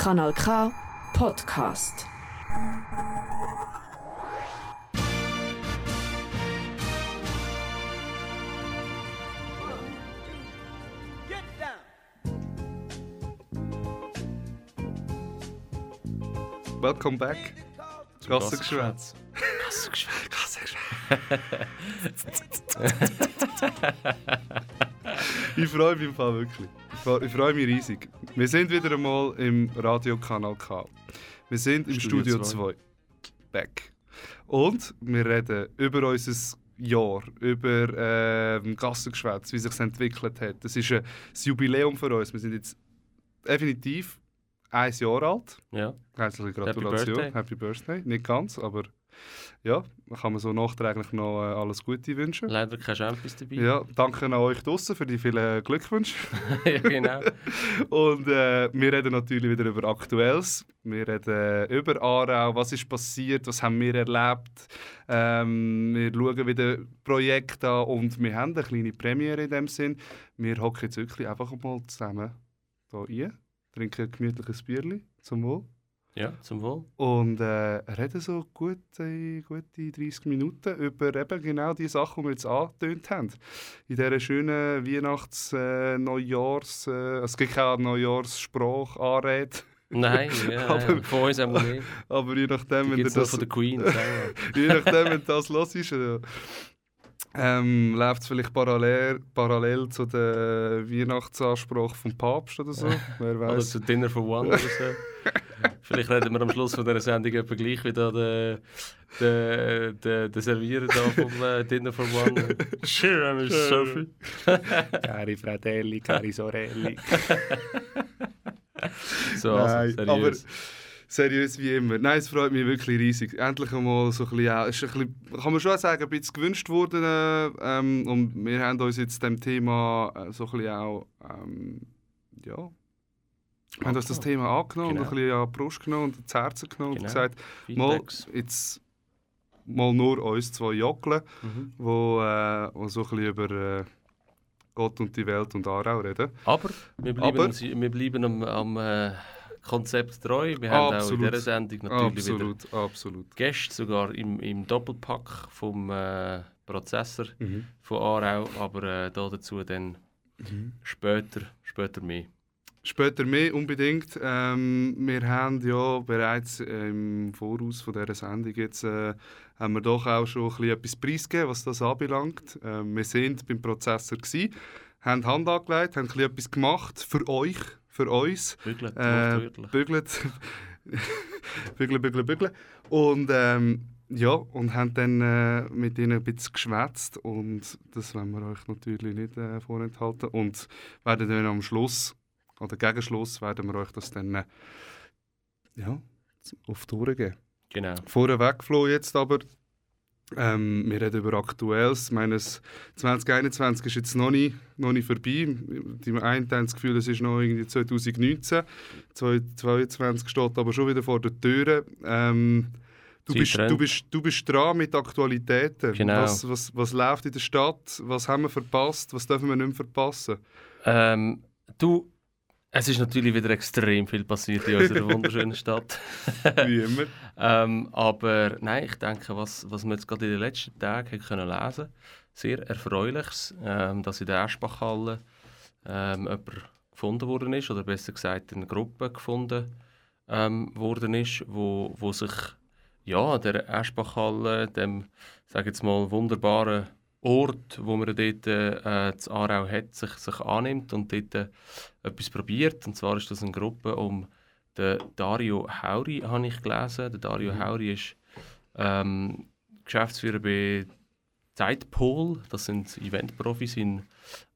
Kanal K Podcast. Welcome back. Gassengeschwätz. Gassengeschwätz. ich freue mich im Fall wirklich. Ich freue, ich freue mich riesig. Wir sind wieder einmal im Radiokanal K. Wir sind im Studio Studio 2. Back. Und wir reden über unser Jahr, über ähm, Gassengeschwätz, wie sich entwickelt hat. Das ist ein Jubiläum für uns. Wir sind jetzt definitiv ein Jahr alt. Ja. Herzliche Gratulation. Birthday. Happy Birthday. Nicht ganz, aber ja, kann man so nachträglich noch äh, alles Gute wünschen. Leider kein Champions dabei. Ja, danke an euch draussen für die vielen Glückwünsche. ja genau. Und äh, wir reden natürlich wieder über Aktuelles. Wir reden über Aarau, was ist passiert, was haben wir erlebt. Ähm, wir schauen wieder Projekte an und wir haben eine kleine Premiere in dem Sinn. Wir hocken jetzt wirklich einfach mal zusammen hier rein, trinken ein gemütliches Bierchen zum Wohl Ja, zum Wohl. und äh, reden so gute, gute 30 Minuten über eben genau die Sachen, die wir jetzt angetönt haben. In dieser schönen Weihnachts-, äh, Neujahrs-, äh, es gibt keine Neujahrsspruch, Anrede, Nein, ja, Aber- ja. von uns haben wir nicht. aber je nachdem, Die wenn nur das, von der Queen. je nachdem, wenn das los ist, äh, ähm, läuft es vielleicht parallel, parallel zu der Weihnachtsanspruch vom Papst oder so, wer Oder weiß. zu Dinner for One oder so. Vielleicht reden wir am Schluss von dieser Sendung etwa gleich wie da der, der, der, der Servierer da vom äh, Dinner for One. Sure, Miss Sophie. Cari Fratelli, cari Sorelli. So, also, Nein, seriös. Seriös wie immer. Nein, es freut mich wirklich riesig. Endlich einmal so ein bisschen, auch- ist ein bisschen, kann man schon sagen, ein bisschen gewünscht worden. äh, Ähm, und wir haben uns jetzt dem Thema äh, so ein bisschen auch, ähm, ja, wir haben uns das Thema angenommen Genau. und ein bisschen an die Brust genommen und ins Herz genommen und Genau. gesagt, mal, jetzt mal nur uns zwei Jockeln, Mhm. wo, äh, wo so ein bisschen über äh, Gott und die Welt und Aarau reden. Aber wir bleiben, Aber- am- wir bleiben am, am äh, Konzept treu. Wir haben auch in Absolut. dieser Sendung natürlich wieder Absolut, absolut. Gäste, sogar im, im Doppelpack vom äh, Prozessor Mhm. von Aarau, aber äh, da dazu dann später, später mehr. Später mehr unbedingt. Ähm, wir haben ja bereits im Voraus von dieser Sendung jetzt, äh, haben wir doch auch schon ein bisschen etwas preisgegeben, was das anbelangt. Ähm, wir sind beim Prozessor gsi, haben Hand angelegt, haben ein bisschen etwas gemacht für euch, für uns. Bügelt, Äh, bügelt, bügeln, bügeln, bügeln. Und ähm, ja, und haben dann äh, mit ihnen ein bisschen geschwätzt und das wollen wir euch natürlich nicht äh, vorenthalten und werden dann am Schluss oder gegen Schluss werden wir euch das dann äh, ja, auf die Tour geben. Genau. Vorweg, Flo, jetzt aber, ähm, wir reden über Aktuelles. Ich meine, das 2021 ist jetzt noch nicht, noch nicht vorbei. Die einen haben das Gefühl, es ist noch irgendwie 2019. 2022 steht aber schon wieder vor der Tür. Ähm, du, bist, du, bist, du bist dran mit Aktualitäten. Genau. Was, was, was läuft in der Stadt? Was haben wir verpasst? Was dürfen wir nicht mehr verpassen? Ähm, du, es ist natürlich wieder extrem viel passiert in unserer wunderschönen Stadt. Wie immer. Ähm, aber nein, ich denke, was, was wir jetzt gerade in den letzten Tagen können lesen sehr erfreuliches, ähm, dass in der Eschbachhalle ähm, jemand gefunden worden ist, oder besser gesagt eine Gruppe gefunden ähm, worden ist, wo, wo sich ja, der Eschbachhalle, dem, sag jetzt mal, wunderbaren Ort, wo man dort äh, zu Aarau hat, sich, sich annimmt und dort äh, etwas probiert. Und zwar ist das eine Gruppe um den Dario Hauri, habe ich gelesen. Der Dario Hauri ist ähm, Geschäftsführer bei Zeitpol, das sind Eventprofis in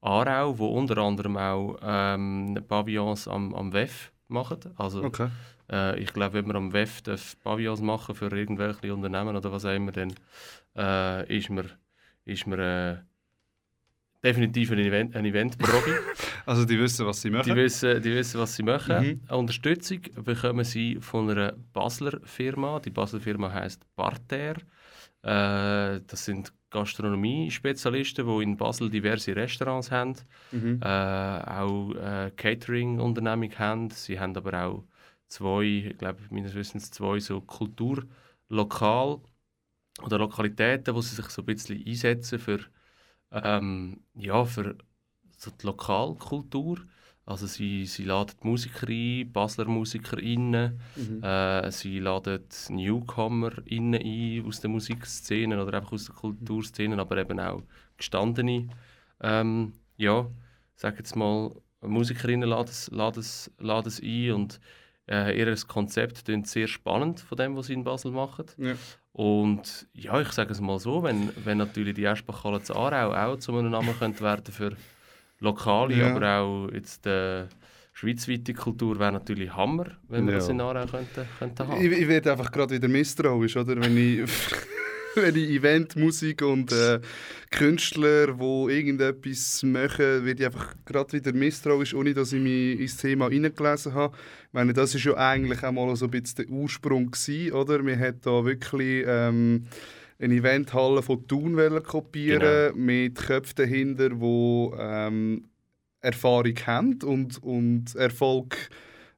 Aarau, wo unter anderem auch ähm, Pavillons am, am WEF machen. Also Okay. äh, ich glaube, wenn man am WEF Pavillons machen für irgendwelche Unternehmen oder was auch immer, dann äh, ist man, ist man äh, definitiv ein, Event, ein Event-Profi. Also die wissen, was sie machen. die, wissen, die wissen, was sie machen. Mhm. Unterstützung bekommen sie von einer Basler Firma. Die Basler Firma heißt Parterre. Äh, das sind Gastronomie-Spezialisten, die in Basel diverse Restaurants haben, Mhm. äh, auch äh, Catering-Unternehmung haben. Sie haben aber auch zwei, ich glaube meines Wissens zwei so Kulturlokal oder Lokalitäten, wo sie sich so ein bisschen einsetzen für, ähm, ja, für so die Lokalkultur. Also sie, sie laden Musiker ein, Basler MusikerInnen, mhm. äh, sie laden NewcomerInnen ein aus der Musikszene oder einfach aus der Kulturszene, aber eben auch gestandene, ähm, ja, sag jetzt mal, Musikerinnen laden es, laden es, laden es ein und äh, ihr Konzept ist sehr spannend von dem, was sie in Basel machen. Ja. Und ja, ich sage es mal so, wenn, wenn natürlich die Eschbachhalle zu Aarau auch zu einem Namen könnte werden für lokale, ja. aber auch jetzt äh, schweizweite Kultur wäre natürlich Hammer, wenn wir ja. das in Aarau könnten, könnten haben. Ich, ich werde einfach gerade wieder misstrauisch, oder? Wenn ich, wenn ich Event, Musik und äh, Künstler, die irgendetwas machen, werde ich einfach gerade wieder misstrauisch, ohne dass ich mich ins Thema hineingelesen habe. Ich meine, das ist ja eigentlich auch mal so ein bisschen der Ursprung gewesen, oder? Wir haben da wirklich... Ähm, eine Eventhalle von Thun kopieren genau. mit Köpfen dahinter, die ähm, Erfahrung haben und, und Erfolg,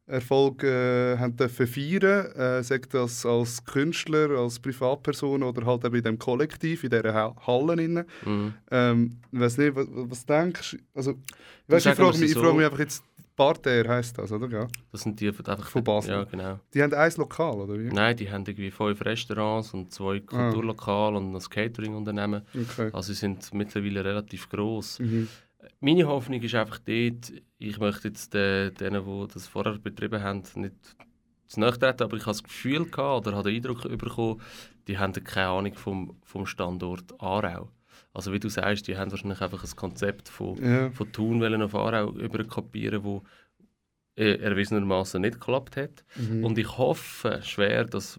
Erfolg äh, haben dürfen feiern äh, Sagt das als Künstler, als Privatperson oder halt eben in dem Kollektiv, in dieser Halle. Mhm. Ähm, ich weiß nicht, was, was denkst du? Also, weißt, ich frage mich, so frag mich einfach jetzt Parterre heisst das, oder? Ja. Das sind die einfach von Basel. Ja, genau. Die haben ein Lokal, oder wie? Nein, die haben irgendwie fünf Restaurants und zwei ah. Kulturlokale ah. und ein Catering-Unternehmen. Okay. Also sie sind mittlerweile relativ groß. Mhm. Meine Hoffnung ist einfach dort, ich möchte jetzt den, denen, die das vorher betrieben haben, nicht zu nachtreten, aber ich habe das Gefühl gehabt, oder habe den Eindruck bekommen, die haben keine Ahnung vom, vom Standort Aarau. Also wie du sagst, die haben wahrscheinlich einfach ein Konzept von, ja. von Thun auf Aarau überkopieren, wo äh, erwiesenermaßen nicht geklappt hat. Mhm. Und ich hoffe schwer, dass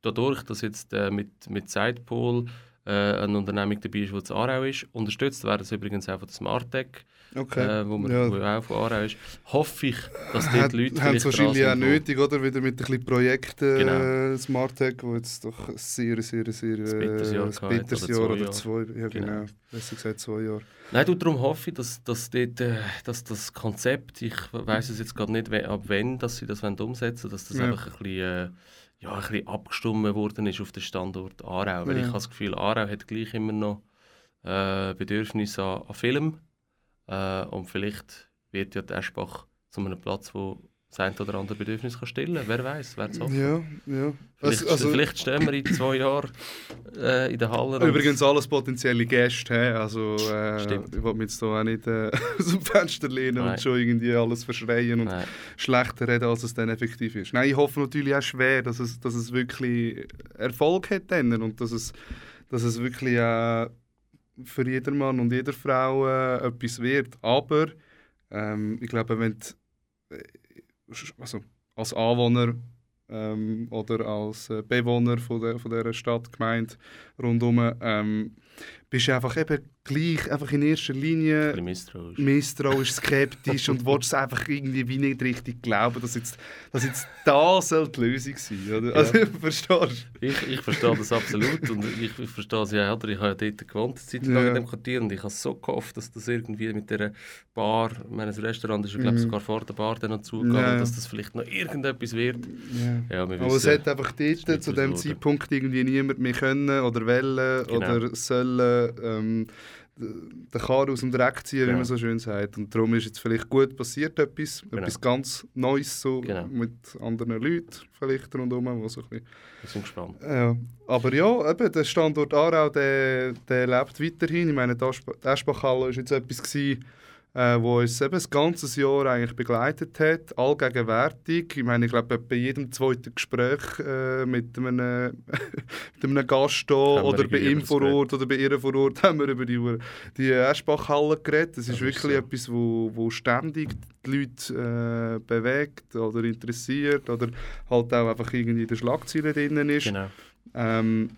dadurch, dass jetzt äh, mit, mit Sidepol äh, eine Unternehmung dabei ist, die zu Aarau ist, unterstützt werden es übrigens auch von der Smartec, okay. äh, wo, man, ja. wo auch von Aarau ist, hoffe ich, dass dort Leute Haben es wahrscheinlich auch nötig, oder? Wieder mit ein bisschen Projekten, genau. äh, Smartec, wo jetzt doch sehr, sehr, sehr... Äh, ein bitteres Jahr, oder, oder zwei, ja genau, genau. besser gesagt zwei Jahre. Nein, du, darum hoffe ich, dass, dass, dort, äh, dass das Konzept, ich weiß es jetzt gerade nicht, ab wann dass sie das umsetzen wollen, dass das ja. einfach ein bisschen... Äh, ja, ein bisschen abgestimmt worden ist auf den Standort Aarau. Weil ich habe das Gefühl, Aarau hat gleich immer noch äh, Bedürfnisse an, an Film. Äh, und vielleicht wird ja der Eschbach zu einem Platz, wo das ein oder andere Bedürfnis kann stillen Wer weiß, wer es Ja, ja. Vielleicht, also, vielleicht stehen wir in zwei Jahren äh, in der Halle. Übrigens alles potenzielle Gäste. He? Also, äh, Stimmt. Ich will mich jetzt hier auch nicht äh, aus dem Fenster lehnen Nein. und schon irgendwie alles verschreien und Nein. schlechter reden, als es dann effektiv ist. Nein, ich hoffe natürlich auch schwer, dass es, dass es wirklich Erfolg hat dann und dass es, dass es wirklich äh, für jeden Mann und jede Frau äh, etwas wird. Aber ähm, ich glaube, wenn die, also als Anwohner ähm, oder als äh, Bewohner von, der, von dieser Stadt, Gemeinde rundherum, ähm, bist du einfach eben gleich einfach in erster Linie misstrauisch. misstrauisch, skeptisch und willst einfach irgendwie wie nicht richtig glauben, dass jetzt, dass jetzt das soll die Lösung sein oder? Also, ja. verstehst du? Ich, ich verstehe das absolut und ich, ich verstehe es ja, oder? ich habe ja dort gewohnt, Zeit lang ja. in dem Quartier und ich habe so gehofft, dass das irgendwie mit dieser Bar, meines Restaurant ist, ich glaube mhm. sogar vor der Bar dann noch zugegangen, ja. dass das vielleicht noch irgendetwas wird. Ja. Ja, Aber es hat einfach dort zu dem Zeitpunkt irgendwie niemand mehr können oder wollen genau. oder sollen ähm, den Karren aus dem Dreck ziehen, genau. wie man so schön sagt. Und darum ist jetzt vielleicht gut passiert etwas, genau. etwas ganz Neues so genau. mit anderen Leuten vielleicht rundherum. Wo so ein bisschen, gespannt. Ja. Aber ja, eben, der Standort Aarau, der, der lebt weiterhin. Ich meine, die Aschbachhalle war jetzt etwas gewesen, äh, wo uns eben das ganze Jahr eigentlich begleitet hat, allgegenwärtig. Ich meine, ich glaube, bei jedem zweiten Gespräch äh, mit, einem, mit einem Gast hier oder bei ihm vor Ort oder bei ihr vor Ort haben wir über die, die Eschbachhalle geredet. Das ist wirklich so. etwas, wo, wo ständig die Leute äh, bewegt oder interessiert oder halt auch einfach irgendwie in den Schlagzeilen drin ist. Genau. Ähm,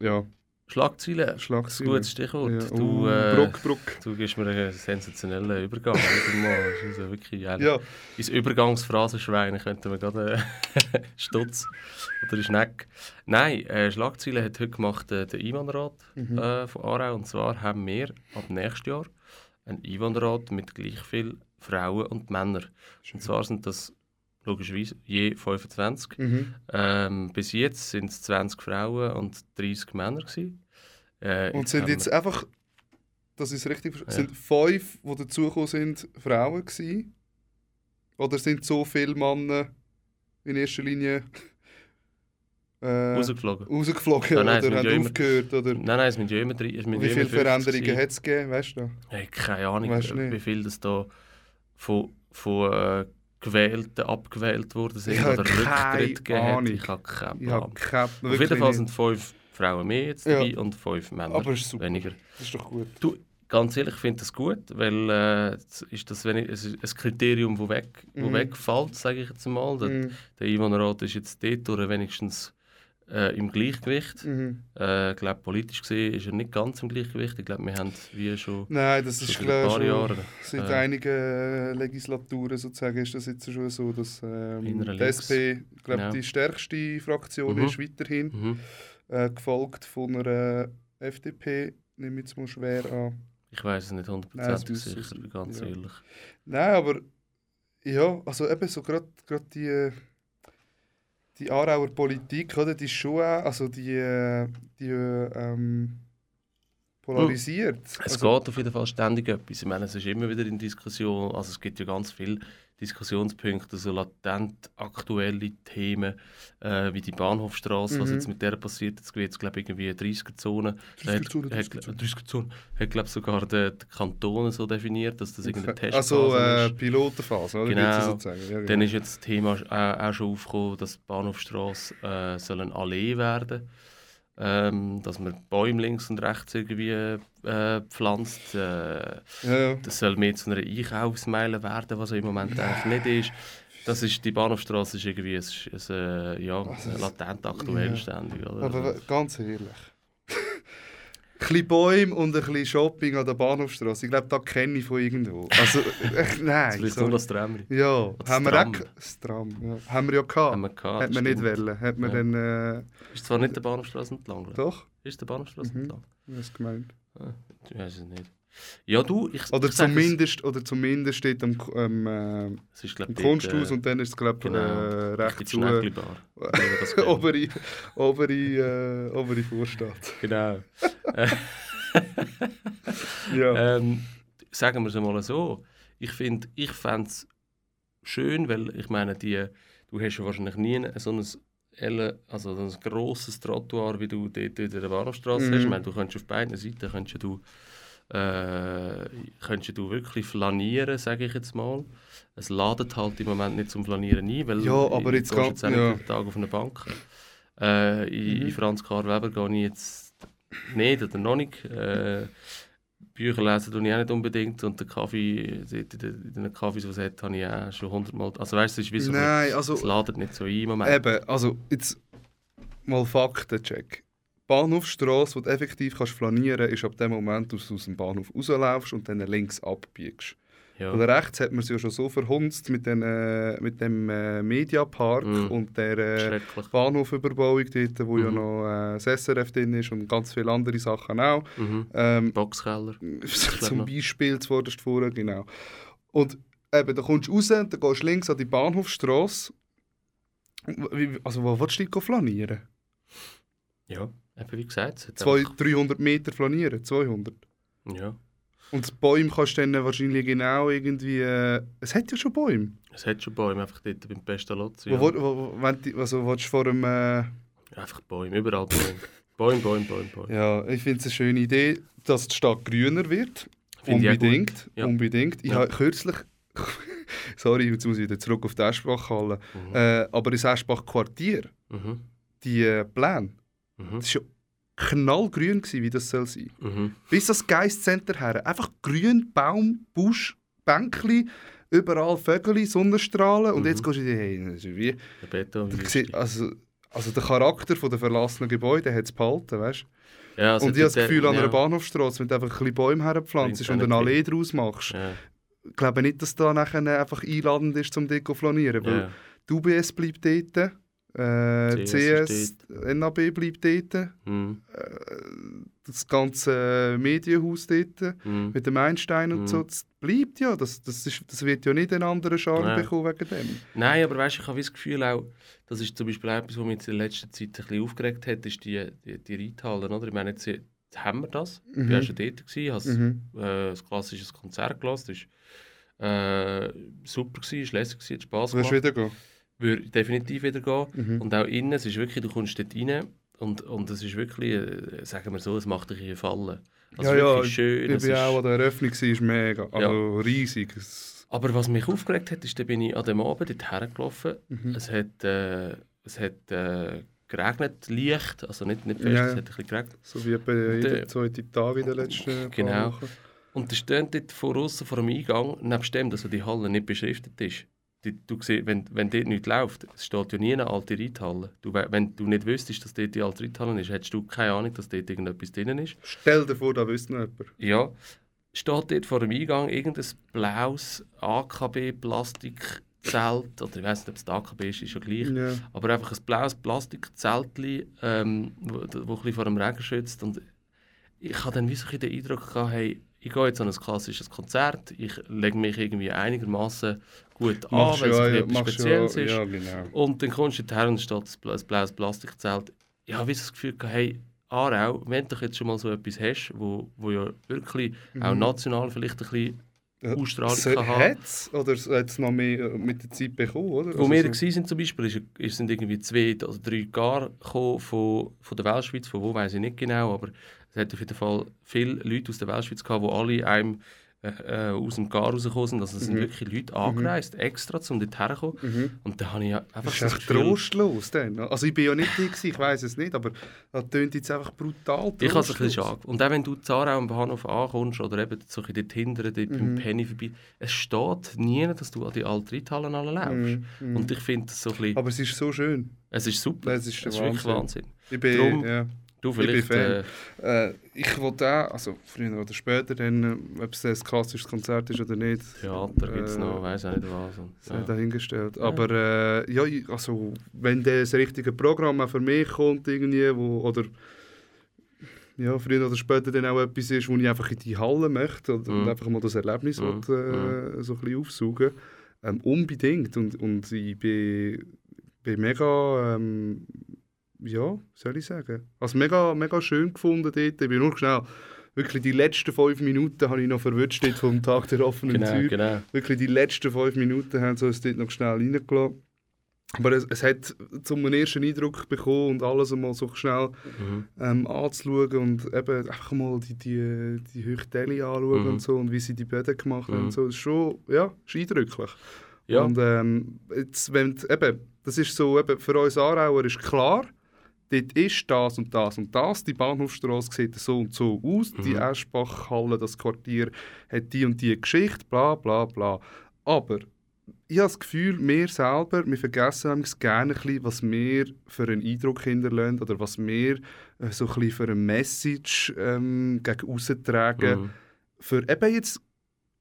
ja, Schlagzeilen. Schlagzeilen. Gutes Stichwort. Ja. Du, uh, äh, Bruck, Bruck. du gibst mir einen sensationellen Übergang. also wirklich, ja. ja. Ins Übergangsphrasenschwein könnten wir gerade äh, Stutz oder Schneck. Nein, äh, Schlagzeilen hat heute gemacht äh, der Einwanderrat mhm. äh, von Aarau. Und zwar haben wir ab nächstes Jahr einen Einwanderrat mit gleich vielen Frauen und Männern. Und zwar sind das logischerweise je 25. Mhm. Ähm, bis jetzt sind es 20 Frauen und 30 Männer. Gewesen. Äh, Und sind jetzt einfach, das ist richtig, Ja. sind fünf, die dazugekommen sind, Frauen gewesen? Oder sind so viele Männer in erster Linie äh, rausgeflogen? rausgeflogen Ah, nein, es oder haben ja immer- aufgehört? Oder Nein, nein, es sind ja immer drei. Wie viele immer 50 Veränderungen hat es gegeben, weißt du? Hey, keine Ahnung, Weisst nicht. wie viel das da von, von äh, Gewählten abgewählt worden sind oder Rücktritt gegeben. Ich habe keinen Plan. habe keine, Auf jeden Fall sind fünf Frauen mehr jetzt Ja. dabei und fünf Männer Aber ist super. weniger. Das ist doch gut. Ganz ehrlich, ich finde das gut, weil äh, ist das wenig, es ist ein Kriterium, das weg, wo Mhm. wegfällt, sage ich jetzt mal. Der, Mhm. der Einwohnerrat ist jetzt dort durch wenigstens äh, im Gleichgewicht. Mhm. Äh, ich glaube, politisch gesehen ist er nicht ganz im Gleichgewicht. Ich glaube, wir haben wie schon, Nein, das schon ist klar paar schon. Jahren Seit äh, einigen Legislaturen sozusagen ist das jetzt schon so, dass ähm, die. SP glaub, Genau. die stärkste Fraktion Mhm. ist, weiterhin. mhm. Äh, gefolgt von einer FDP, nehme ich jetzt mal schwer an. ich weiß es nicht hundertprozentig sicher, ganz ja. ehrlich. Nein, aber ja, also eben so gerade die, die Aarauer Politik, oder, die ist schon auch, also die, äh, die ähm, polarisiert. Es also, geht auf jeden Fall ständig etwas. Ich meine, es ist immer wieder in Diskussion, also es gibt ja ganz viele Diskussionspunkte, so latent aktuelle Themen, äh, wie die Bahnhofstraße, was Mhm. jetzt mit der passiert. Jetzt gibt es, glaube ich, irgendwie eine 30er-Zone. Da hat, 30er-Zone, hat, 30er-Zone. 30er-Zone. hat glaube sogar der, der Kanton so definiert, dass das irgendeine Testphase Also äh, ist. Pilotenphase, oder? Genau. Ja, genau. Dann ist jetzt das Thema auch, auch schon aufgekommen, dass die Bahnhofstrasse äh, soll eine Allee werden ähm, dass man Bäume links und rechts irgendwie äh, pflanzt. Äh, ja, ja. das soll mehr zu einer Einkaufsmeile werden, was im Moment eigentlich nicht ist. Das ist, die Bahnhofstrasse ist irgendwie ein, ein, äh, ja, Also, latent aktuell ja. ständig. Oder? Aber ganz ehrlich. Bisschen Bäume und ein bisschen Shopping an der Bahnhofstraße. Ich glaube, das kenne ich von irgendwo. Also, echt, nein. vielleicht nur das Trämchen. Ja, das haben wir Tram. auch das Tram. Ja. Haben wir ja gehabt. Haben wir gehabt, Hat man nicht wollen. Hat man Ja. dann. Äh, Ist zwar nicht der Bahnhofstrasse entlang. oder? doch? Ist der Bahnhofstrasse Mhm. entlang? Was gemeint? Ich weiß es nicht. Ja, du, ich Oder ich sag es- zumindest, oder zumindest steht am, am, äh, Es ist, glaub, am Kunsthaus äh, und dann ist es, glaube ich, genau, äh, recht die zu. Obere, obere, äh, obere Vorstadt. Genau. Ja. Ähm, sagen wir es mal so. Ich finde, ich fände es schön, weil ich meine, die, du hast ja wahrscheinlich nie so ein, also so ein grosses Trottoir, wie du dort in der Bahnhofstrasse Mhm. hast. Ich meine, du könntest auf beiden Seiten könntest du, äh, könntest du wirklich flanieren, sage ich jetzt mal. Es ladet halt im Moment nicht zum Flanieren ein, weil Ja, aber ich- jetzt du jetzt ja. Tag auf eine Bank. Äh, in, Mhm. in Franz Karl Weber gehe ich jetzt nicht oder noch nicht. Äh, Bücher lesen tue ich auch nicht unbedingt und den Kaffee, in den Kaffees, die es hat, habe ich auch schon hundertmal... Also weißt du, es ist wie so... Nein, also. Es ladet nicht so ein im Moment. Eben, also jetzt mal Faktencheck. Bahnhofstrasse, wo du effektiv kannst flanieren ist ab dem Moment, wo du aus dem Bahnhof rauslaufst und dann links abbiegst. ja. Oder rechts hat man es ja schon so verhunzt mit, den, äh, mit dem äh, Mediapark Mhm. und der äh. Bahnhofüberbauung dort, wo ja Mhm. noch äh, das SRF drin ist und ganz viele andere Sachen auch. Mhm. Ähm, Boxkeller. zum. Beispiel zuvorderst vorne, genau. Und eben, da kommst du raus, dann gehst du links an die Bahnhofstrasse. Also wo willst du dich flanieren? Ja, eben wie gesagt. es hat Zwei, einfach- 300 Meter flanieren, 200. Ja, Und die Bäume kannst du dann wahrscheinlich genau irgendwie... Äh, es hat ja schon Bäume. es hat schon Bäume, einfach dort beim Pestalozzi. Wo, Ja. wo, wo, wenn die, also willst du vor dem... Äh, Einfach Bäume, überall Bäume. Bäume, Bäume, Bäume, Bäume. ja, ich finde es eine schöne Idee, dass die Stadt grüner wird. Gut. unbedingt, Ja. unbedingt. Ich Ja. habe kürzlich... Sorry, jetzt muss ich wieder zurück auf die Eschbachhalle. Mhm. Äh, aber das Eschbach-Quartier, Mhm. die äh, Pläne, Mhm. das war ja knallgrün, gewesen, wie das soll sein. Mhm. Bis das Geistcenter her. Einfach grün, Baum, Busch, Bänkli, überall Vögel, Sonnenstrahlen. Und Mhm. jetzt gehst du dir, hey, das ist wie... Der Beton. Du also, also der Charakter der verlassenen Gebäude hat es behalten, weißt ja, also Und ich habe das der- Gefühl, an ja. einer Bahnhofstrasse, wenn du einfach ein bisschen Bäume herpflanzt und eine Allee draus machst, Ja, ich glaube nicht, dass da nachher einfach einladend ist, zum Deko flanieren. Weil ja. die UBS bleibt dort, Äh, CS CS, NAB bleibt dort. Mhm. Das ganze Medienhaus dort Mhm. mit dem Einstein und Mhm. so, das bleibt ja. Das, das, ist, das wird ja nicht einen anderen Charme Nein. bekommen wegen dem. Nein, aber weißt, ich habe das Gefühl auch, das ist zum Beispiel etwas, was mich in der letzten Zeit ein bisschen aufgeregt hat, ist die, die, die Reithallen, oder? Ich meine, jetzt, haben wir das. Ich Mhm. war schon dort, gewesen, habe Mhm. äh, ein klassisches Konzert gelassen, das war äh, super, gewesen, ist lässig, gewesen, hat Spass gemacht. du wieder gehen? Würde definitiv wieder gehen. Mhm. Und auch innen, es ist wirklich, du kommst dort rein und, und es ist wirklich, äh, sagen wir so, es macht dich hier fallen. Also Ja, ja, schön. Ich ist- auch an der Eröffnung, ist mega, also riesig. Es, Aber was mich aufgeregt hat, ist, da bin ich an dem Abend dort hergelaufen. Mhm. Es hat, äh, es hat äh, geregnet, leicht, also nicht, nicht fest, Ja, es ja. hat ein bisschen geregnet. so wie jeden der- zweiten Tag in den letzten Genau. Wochen. Und da steht dort vor uns, vor dem Eingang, nebst dem, dass die Halle nicht beschriftet ist. Du siehst, wenn, wenn dort nichts läuft, es steht ja nie eine alte Reithalle. Du, we- wenn du nicht wüsstest, dass dort die alte Reithalle ist, hättest du keine Ahnung, dass dort irgendetwas drin ist. Stell dir vor, da wüsste noch jemand. Ja, steht dort vor dem Eingang irgendein blaues AKB-Plastikzelt, oder ich weiß nicht, ob es das AKB ist, ist ja gleich. Ja. Aber einfach ein blaues Plastikzeltchen, ähm, wo, wo ein bisschen vor dem Regen schützt. Und ich hatte dann wie so den Eindruck, gehabt, hey, ich gehe jetzt an ein klassisches Konzert, ich lege mich irgendwie einigermaßen gut an, weil es machst Spezielles ja, ist. ja, genau. Und dann kommst du her und steht ein bla- ein blaues Plastikzelt. Ich habe das Gefühl, hey, Aarau, wenn du jetzt schon mal so etwas hast, wo, wo ja wirklich auch Mhm. national vielleicht ein bisschen Ja, Ausstrahlung so- kann haben. Oder hat es noch mehr äh, mit der Zeit bekommen, oder? Wo wir Also so. sind zum Beispiel, ist, ist, sind irgendwie zwei oder drei Gar gekommen von, von der Weltschweiz, von wo weiß ich nicht genau, aber es hat auf jeden Fall viele Leute aus der Weltschweiz gehabt, die alle einem äh, äh, aus dem Gar rausgekommen sind. Also es sind Mhm. wirklich Leute angereist, extra, um dort herzukommen. Mhm. Und da habe ich ja einfach Das ist das echt trostlos dann. Also ich bin ja nicht da, ich weiß es nicht, aber das tönt jetzt einfach brutal ich habe es ein bisschen trostlos. schade. Und auch wenn du in Zarau am Bahnhof ankommst oder eben so ein dort hinten, dort beim Mhm. Penny vorbei, es steht nie, dass du an die alten Reithallen alle läufst. Mhm, mhm. Und ich finde es so ein bisschen, Aber es ist so schön. es ist super. Es ist es ist wirklich Wahnsinn. Wahnsinn. Ich bin, Drum- ja. Du vielleicht... Fan. Äh, Äh, ich wollte auch, also früher oder später, dann, äh, ob es ein klassisches Konzert ist oder nicht, Theater gibt es Äh, noch, weiß auch nicht was. Und, ja. dahingestellt. Aber äh, ja, ich- also, wenn das richtige Programm auch für mich kommt, irgendwie, wo, oder ja, früher oder später dann auch etwas ist, wo ich einfach in die Halle möchte und, und Mhm. einfach mal das Erlebnis Mhm. will, äh, so ein bisschen aufsaugen ähm, unbedingt. Und, und ich bin, bin mega, ähm, ja, soll ich sagen, also mega, mega schön gefunden dort. Ich bin nur schnell, wirklich die letzten fünf Minuten habe ich noch verwünscht vom Tag der offenen Genau, Tür genau. wirklich die letzten fünf Minuten haben sie uns dort noch schnell reingelassen. Aber es, es hat zum ersten Eindruck bekommen und alles einmal so schnell Mhm. ähm, anzuschauen und eben einfach mal die, die, die Hüchteli anschauen Mhm. und so und wie sie die Böden gemacht haben Mhm. und so. Das ist schon, ja, ist eindrücklich. Ja, Und ähm, jetzt, wenn, eben, das ist so, eben, für uns Aarauer ist klar, dort ist das und das und das, die Bahnhofstrasse sieht so und so aus, die Mhm. Eschbachhalle, das Quartier hat die und die Geschichte, bla bla bla. Aber ich habe das Gefühl, wir selber, wir vergessen gerne ein bisschen, was wir für einen Eindruck hinterlassen oder was wir äh, so ein bisschen für eine Message ähm, gegen aussen tragen mhm. für eben jetzt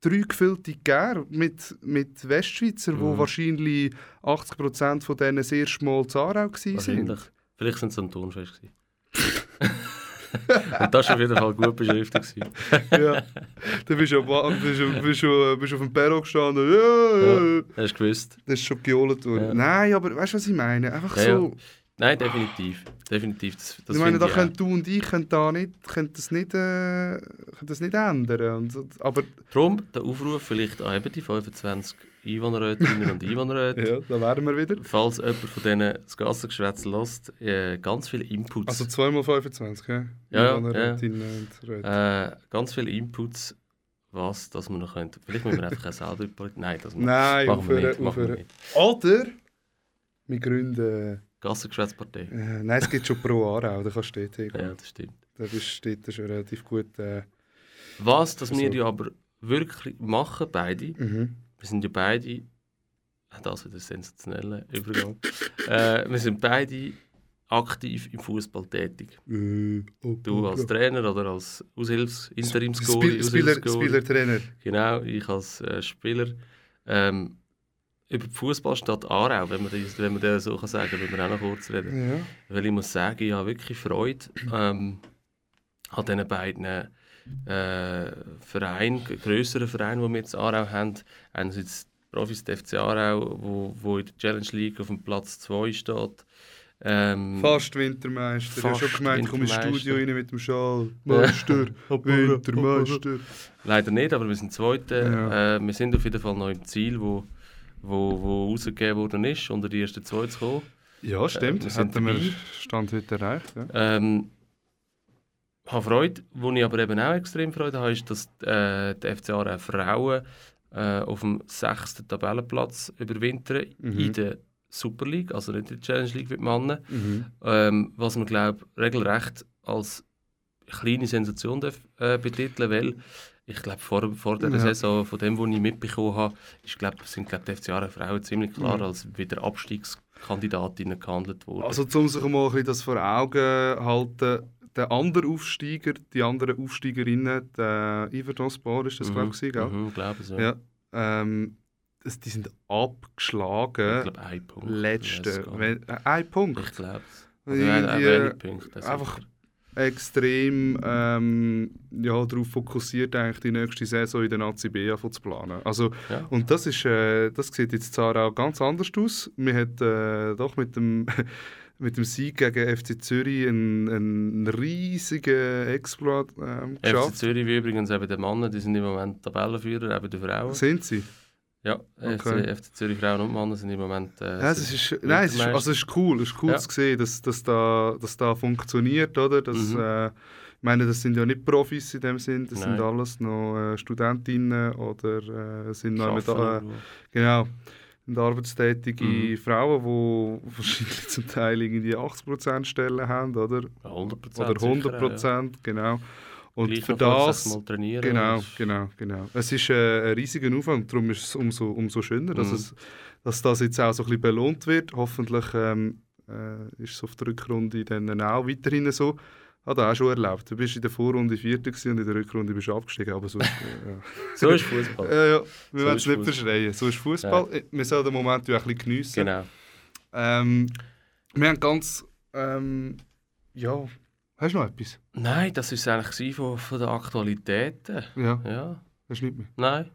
drei gefüllte Gär mit, mit Westschweizer, wo Mhm. wahrscheinlich 80% von denen das erste Mal in Aarau waren. wahrscheinlich. Vielleicht sind es am Turnfest. Und das war auf jeden Fall gut beschriftet. ja. Du bist, auf, bist, auf, bist, auf, bist auf dem Perro gestanden. Ja, ja. Ja, hast du gewusst? Das ist schon gejohlt worden. Ja. Nein, aber weißt du, was ich meine? Einfach Ja, so. Nein, definitiv. Definitiv. Das, das ich meine, da ich können du und ich können da nicht, können das, nicht, äh, können das nicht ändern. Und, aber Darum der Aufruf vielleicht an eben die 25 Einwohnerrätinnen und Einwohnerräte. ja, da wären wir wieder. Falls jemand von denen das Gassengeschwätz lässt, äh, ganz viele Inputs. Also 2x25, ja? Ja, ja, Einwohnerrätinnen und Räte. äh, ganz viele Inputs, was dass wir noch könnten. Vielleicht müssen wir einfach selber Politik. Nein, das Nein, machen wir aufhören, nicht. Machen wir nicht. Oder wir gründen. Gassengeschwätzpartei. Äh, nein, es gibt schon pro Aarau, da kannst du dort hingehen. Ja, das stimmt. Da bist du dort schon relativ gut. Äh, Was das wir Also- ja aber wirklich machen, beide, mhm. wir sind ja beide, ah, das wieder ein sensationeller Übergang, äh, wir sind beide aktiv im Fußball tätig. äh, oh, Du oh, als oh. Trainer oder als Aushilfs Interimsgoalie, Spieler, Aushilfsgoalie. Spielertrainer. Genau, ich als äh, Spieler. Ähm, über die Fußballstadt Aarau, wenn man, das, wenn man das so kann sagen kann, müssen wir auch noch kurz reden. Ja. Weil ich muss sagen, ich habe wirklich Freude ähm, an diesen beiden äh, Vereinen, grösseren Vereinen, die wir jetzt in Aarau haben. Einerseits Profis der FC Aarau, wo, wo in der Challenge League auf dem Platz 2 steht. Ähm, Fast Wintermeister. ich habe schon Fast gemeint, komm ins Wintermeister. Studio rein mit dem Schal. Meister, Wintermeister. Leider nicht, aber wir sind Zweite. Ja. Äh, wir sind auf jeden Fall noch im Ziel, wo, wo, wo rausgegeben worden ist, unter die ersten zwei zu kommen. Ja, stimmt. Äh, sind Hätten wir. Stand heute erreicht. Ja. Ähm, habe Freude, wo ich aber eben auch extrem Freude habe, ist, dass äh, die FC Aarau Frauen äh, auf dem sechsten Tabellenplatz überwintern Mhm. in der Super League, also nicht in der Challenge League wie die Männer. Mhm. Ähm, was man, glaube regelrecht als kleine Sensation darf, äh, betiteln weil ich glaube, vor, vor der Ja. Saison, von dem, was ich mitbekommen habe, ist, glaub, sind glaub, die FC Aarau Frauen ziemlich klar Mhm. als wieder Abstiegskandidatinnen gehandelt worden. Also, um sich mal ein bisschen das vor Augen halten, der andere Aufsteiger, die anderen Aufsteigerinnen, der Iverdon-Sport ist das, glaube ich, gell? Mhm, glaube so. Ja. Ähm, die sind abgeschlagen. Ich glaube, ein Punkt. Letzte. Wenn, äh, ein Punkt. Ich glaube es. Irgendwie, Ja, wenig Punkte. einfach sicher. Extrem ähm, ja, darauf fokussiert, eigentlich die nächste Saison in der Nazi B anfangen zu planen. Also, Ja. Und das, ist, äh, das sieht jetzt zwar auch ganz anders aus. Wir haben äh, doch mit dem, mit dem Sieg gegen FC Zürich einen, einen riesigen Exploit ähm, FC geschafft. Zürich wie übrigens eben die Männer, die sind im Moment Tabellenführer, eben die Frauen. Sind sie? Ja, Okay. FC, FC Zürich Frauen und Männer sind im Moment äh, Ja, es ist, nein, es ist, also es ist cool, es ist cool Ja. zu sehen, dass, dass, da, dass da funktioniert, oder? Dass, Mhm. äh, ich meine, das sind ja nicht Profis in dem Sinn, das sind Nein. alles noch äh, Studentinnen oder äh, sind noch mit, äh, genau, sind arbeitstätige Mhm. Frauen, die wahrscheinlich zum Teil irgendwie 80% Stellen haben, oder? Ja, 100%. Oder sicher, 100%, genau. Und Gleich für das... Mal trainieren. Genau, genau, genau. Es ist äh, ein riesiger Aufwand, darum ist es umso, umso schöner, dass, Mhm. es, dass das jetzt auch so ein bisschen belohnt wird. Hoffentlich ähm, äh, ist es auf der Rückrunde dann auch weiterhin so. Hat er auch schon erlebt. Du bist in der Vorrunde Vierter und in der Rückrunde bist du abgestiegen. Aber so, ist, äh, ja. So ist Fußball. ja, ja, wir So wollen es nicht verschreien. So ist Fußball. Äh, Wir sollen den Moment ja auch ein bisschen geniessen. Genau. Ähm, wir haben ganz. Ähm, ja. Hast du noch etwas? Nein, das war es eigentlich von, von den Aktualitäten. Ja, Ja, hast du nicht mehr. nein,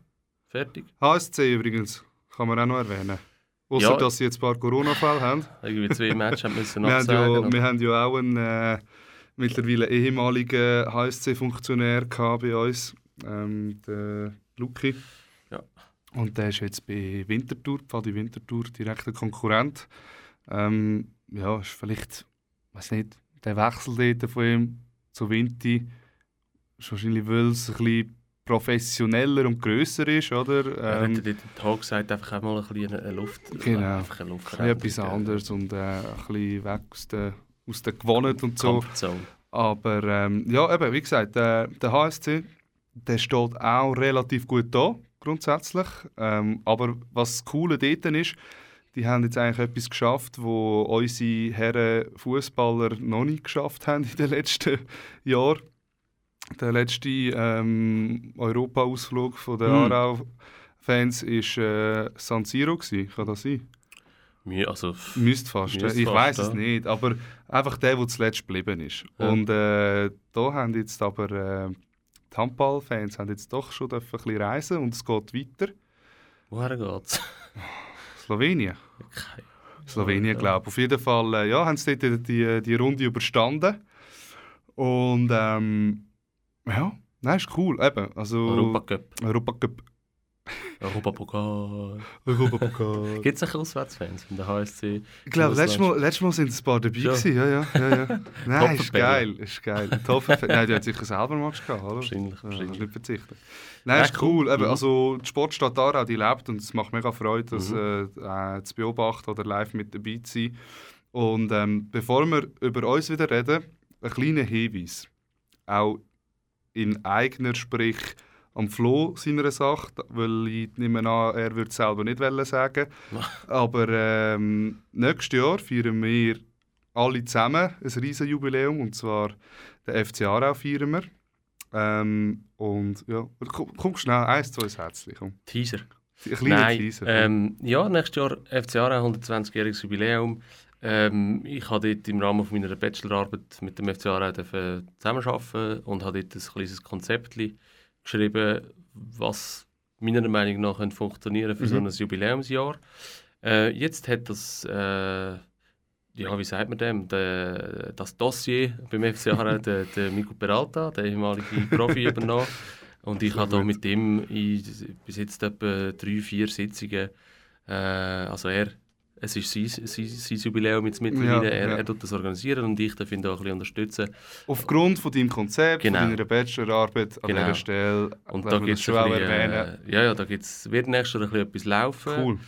fertig. HSC übrigens, kann man auch noch erwähnen. Außer Ja. dass sie jetzt ein paar Corona-Fälle haben. Irgendwie zwei Matches müssen Wir haben, absagen. ja, wir haben ja auch einen äh, mittlerweile ehemaligen HSC-Funktionär bei uns, ähm, den Luki. Ja. Und der ist jetzt bei Winterthur, Pfadi Winterthur, direkter Konkurrent. Ähm, ja, ist vielleicht, weiß nicht, der Wechsel dort von ihm zu Vinti ist wahrscheinlich, weil es ein bisschen professioneller und grösser ist, oder? Er Ähm, hat dort im Tag gesagt, einfach auch mal ein bisschen eine Luft. Genau. Einfach eine Luft ein etwas anderes und äh, ein bisschen weg aus der, aus der Gewohnheit und so. Aber ähm, ja, eben, wie gesagt, der, der HSC, der steht auch relativ gut da, grundsätzlich. Ähm, aber was das Coole dort ist, die haben jetzt eigentlich etwas geschafft, wo unsere Herren Fußballer noch nicht geschafft haben in den letzten Jahren. Der letzte ähm, Europa-Ausflug den Hm. Aarau-Fans war äh, San Siro. Gewesen. Kann das sein? Also, Müsste fast. Müsste ich weiß es ja. nicht, aber einfach der, der zuletzt geblieben ist. Ja. Und äh, da haben jetzt aber äh, die Handball-Fans haben jetzt doch schon ein bisschen reisen und es geht weiter. woher geht's? Slowenien. Keine Slowenien, Ja. glaube ich. Auf jeden Fall äh, ja, haben sie dort die, die Runde überstanden. Und ähm, ja, nein, ist cool. Eben, also Europa Cup. Europa Cup. Europa Pokal. Europapokal. Gibt es auch Auswärtsfans in der HSC? Ich glaube, letztes Mal, letztes Mal sind ein paar dabei gewesen. Ja, ja, ja, ja. Nein, ist geil, ist geil. Nein, die hat sicher selber Match gehabt, oder? Wahrscheinlich, Ja, wahrscheinlich. nicht verzichten. Nein, Ja, ist cool. Eben, Mhm. also, die Sportstadt Aarau, die lebt und es macht mega Freude, das Mhm. äh, äh, zu beobachten oder live mit dabei zu sein. Und ähm, bevor wir über uns wieder reden, ein kleiner Hinweis. Auch in eigener, sprich am Flo seiner Sache, weil ich nehme an, er würde es selber nicht wollen sagen. Aber ähm, nächstes Jahr feiern wir alle zusammen ein riesen Jubiläum und zwar den FC Aarau feiern wir. Ähm, und ja, komm, komm schnell, eins, zwei, herzlich. Komm. Teaser. Ein kleiner Nein, Teaser. ähm, ja, nächstes Jahr FC Aarau 120-jähriges Jubiläum. Ähm, ich habe dort im Rahmen von meiner Bachelorarbeit mit dem FC Aarau zusammenarbeiten und habe dort ein kleines Konzept geschrieben, was meiner Meinung nach funktionieren für Mhm. so ein Jubiläumsjahr. Äh, jetzt hat das, äh, ja, wie sagt man dem, der, das Dossier beim FC Aarau, der, der Mico Peralta, der ehemalige Profi, übernommen. Und ich habe da mit ihm in, bis jetzt etwa drei, vier Sitzungen, äh, also er, es ist sein, sein, sein Jubiläum jetzt mittlerweile, Ja, er, ja. er tut das organisieren und ich darf ihn da ein bisschen unterstützen. Aufgrund von deinem Konzept, Genau. von deiner Bachelorarbeit an Genau. dieser Stelle, Und da wir gibt das es schon auch erwähnen. äh, ja, ja, da gibt's, wird nächstes Jahr ein bisschen etwas laufen. Cool.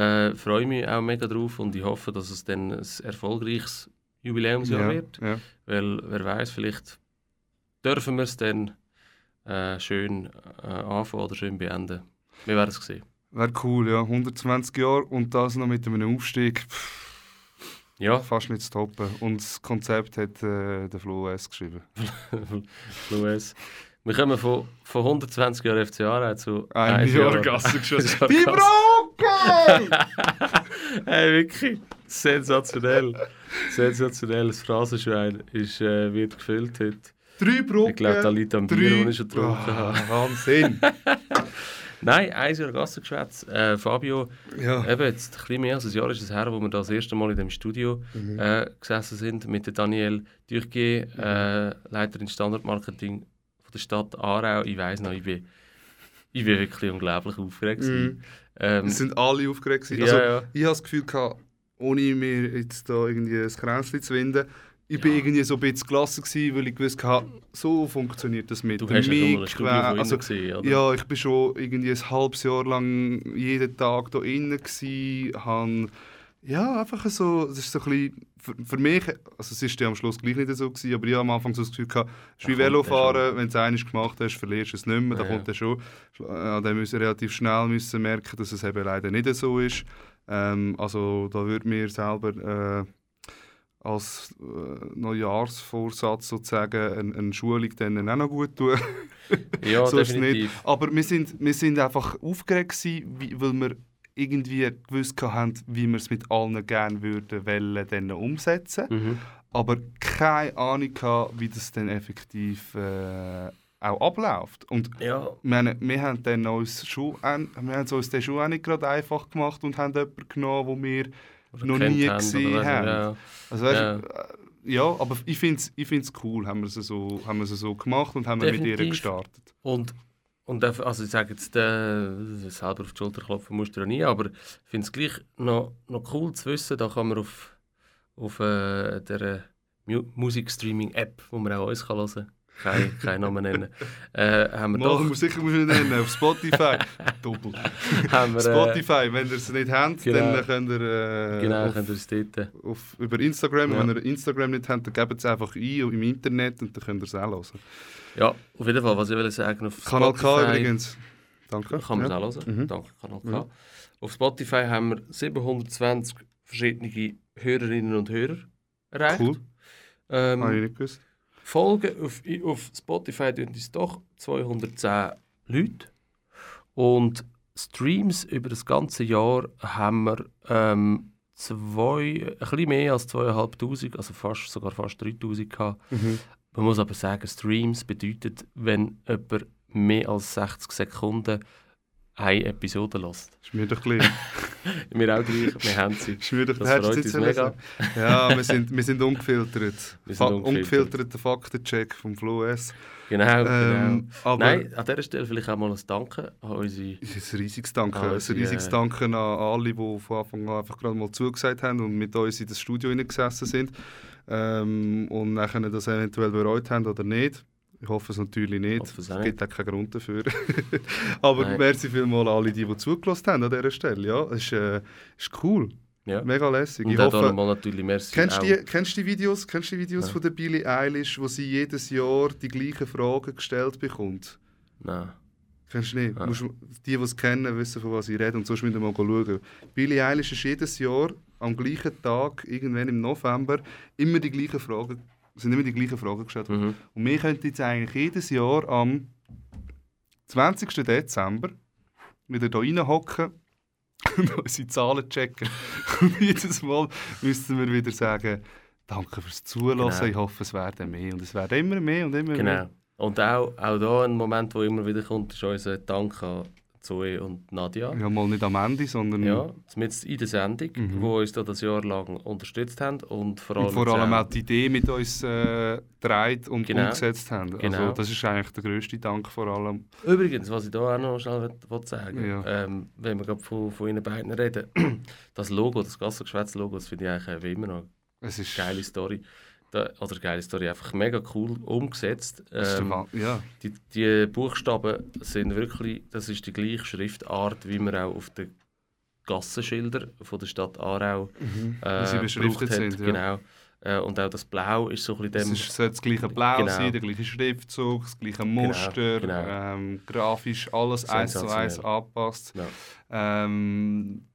Äh, freue mich auch mega drauf und ich hoffe, dass es dann ein erfolgreiches Jubiläumsjahr Ja, wird. Weil, wer weiß, vielleicht dürfen wir es dann äh, schön äh, anfangen oder schön beenden. Wir werden es sehen. Wäre cool, ja. 120 Jahre und das noch mit einem Aufstieg. Pff, Ja, fast nicht zu toppen. Und das Konzept hat äh, der Flo S. geschrieben. Louis. Wir kommen von, von 120 Jahren FC Aarau zu Ein einem Jahr Jahr- Gasse geschossen. Ein Die Jahr Gasse. Brocke! Hey, wirklich. Sensationell. Sensationell. Das Phrasenschwein ist, äh, wird gefüllt heute. Drei Brocken. Ich glaube, da liegt am Bier, das ich schon getrunken Ah, habe. Wahnsinn. Nein, ein Jahr Gassengeschwätz. Äh, Fabio, ja. eben jetzt ein bisschen mehr als ein Jahr ist es her, wo wir da das erste Mal in dem Studio Mhm. äh, gesessen sind mit der Daniel Dürge, äh, Leiterin Standardmarketing von der Stadt Aarau. Ich weiss noch, ich bin, ich bin wirklich unglaublich aufgeregt. Mhm. Ähm, Es sind alle aufgeregt. ja, Also, ja. Ich habe das Gefühl, gehabt, ohne mir jetzt da irgendwie ein Kränzchen zu winden, ich bin irgendwie so ein bisschen gelassen, gewesen, weil ich gewusst habe, so funktioniert das mit Du hast ja äh, von also, gesehen, oder? Ja, ich bin schon irgendwie ein halbes Jahr lang jeden Tag da innen gsi, han ja einfach so, es ist so ein bisschen, für, für mich, also es ist ja am Schluss gleich nicht so gewesen, aber ich habe am Anfang so das Gefühl gehabt, es ist wie Da Velofahren, wenn du es einmal gemacht hast, verlierst du es nicht mehr, da Ja, kommt er schon, äh, dann müssen relativ schnell müssen merken, dass es eben leider nicht so ist. Ähm, also da würde mir selber äh, als äh, Neujahrsvorsatz sozusagen eine, eine Schulung dann auch noch gut tun. ja so definitiv. Aber wir sind, wir sind einfach aufgeregt, gewesen, weil wir irgendwie gewusst haben, wie wir es mit allen gerne würden wollen, dann umsetzen. Mhm. Aber keine Ahnung gehabt, wie das dann effektiv äh, auch abläuft. Und Ja, meine, wir haben dann uns schon, wir haben es uns dann schon auch nicht gerade einfach gemacht und haben jemanden genommen, wo wir oder noch nie haben, gesehen oder haben. Ja. also weißt, Ja. ja. ja, aber ich finde es ich find's cool, haben wir es so, haben wir so gemacht und haben wir mit ihr Definitiv. gestartet. Und, und also ich sage jetzt, äh, selber auf die Schulter klopfen musst du ja nie, aber ich finde es gleich noch, noch cool zu wissen, da kann man auf, auf äh, der Mu Musikstreaming-App, wo man auch uns kann hören kann, keinen kein Namen nennen, äh, haben wir Mal, doch... muss sicher muss ich nennen, auf Spotify. Doppel. haben wir, äh, Spotify, wenn ihr es nicht habt, Genau. dann könnt ihr, äh, Genau, auf, könnt ihr es dort... auf, über Instagram, Ja. wenn ihr Instagram nicht habt, dann gebt es einfach ein im Internet und dann könnt ihr es auch hören. Ja, auf jeden Fall, was ich will sagen, auf Kanal K übrigens. Danke. Kann man ja. es auch hören. Mhm. Danke, Kanal K. Ja. Auf Spotify haben wir 720 verschiedene Hörerinnen und Hörer erreicht. Cool, Ähm, habe ich nicht gewusst. Folgen auf, auf Spotify tun uns doch 210 Leute. Und Streams über das ganze Jahr haben wir ähm, zwei, ein bisschen mehr als 2'500, also fast, sogar fast 3000 gehabt. Mhm. Man muss aber sagen, Streams bedeutet, wenn jemand mehr als 60 Sekunden eine Episode lässt. Ist mir doch gleich. Wir auch gleich, wir haben sie. Doch Das freut uns mega. Ja, wir sind, wir sind ungefiltert. Wir sind Fa ungefiltert. ungefilterter Faktencheck vom Flo S. Genau, Ähm, genau. aber Nein, an dieser Stelle vielleicht auch mal ein Danke an unsere... ist ein riesiges Danke. Ah, ein riesiges äh, Danke an alle, die von Anfang an einfach gerade mal zugesagt haben und mit uns in das Studio hineingesessen sind. Ähm, und nachher das eventuell bereut haben oder nicht. Ich hoffe es natürlich nicht. Es Es gibt auch keinen Grund dafür. Aber Nein. merci vielmals an alle, die, die zugelassen haben an dieser Stelle. Ja, es ist, äh, ist cool. Ja. Mega lässig. Und Ich hoffe, natürlich merci Kennst auch. die, kennst du die Videos, kennst die Videos Nein. von der Billie Eilish, wo sie jedes Jahr die gleichen Fragen gestellt bekommt? Nein. Kennst du nicht? Ah. Musst, die, die es kennen, wissen, von was ich rede. Und sonst müssen wir mal schauen. Billie Eilish ist jedes Jahr am gleichen Tag, irgendwann im November, immer die gleichen Fragen, sind immer die gleichen Fragen gestellt. worden. Mhm. Und wir könnten jetzt eigentlich jedes Jahr am 20. Dezember wieder hier reinhocken und unsere Zahlen checken. Und jedes Mal müssen wir wieder sagen, danke fürs Zuhören, Genau. ich hoffe, es werden mehr. Und es werden immer mehr und immer Genau. mehr. Und auch, auch da ein Moment, der immer wieder kommt, ist unser Dank an Zoe und Nadia. Ja, mal nicht am Ende, sondern Ja, mit in der Sendung, Mhm. wo uns da das Jahr lang unterstützt haben und vor allem, und vor allem auch die Idee mit uns äh, und Genau. umgesetzt haben. Genau. Also, das ist eigentlich der grösste Dank vor allem. Übrigens, was ich da auch noch schnell will, sagen Ja. ähm, wenn wir gerade von, von Ihnen beiden reden, das Logo, das Gassengeschwätz-Logo, das finde ich eigentlich wie immer noch Es ist, eine geile Story. Da, oder geile Story, einfach mega cool umgesetzt. es Ähm, ja. die, die Buchstaben sind wirklich, das ist die gleiche Schriftart, wie man auch auf den Gassenschildern von der Stadt Aarau äh, Wie sie beschriftet hat. sind. Ja. Genau. Äh, und auch das Blau ist so ein Es bisschen ist, soll das gleiche Blau Genau. sein, der gleiche Schriftzug, das gleiche Muster, genau. Ähm, grafisch alles eins zu eins angepasst. Ja. Ähm,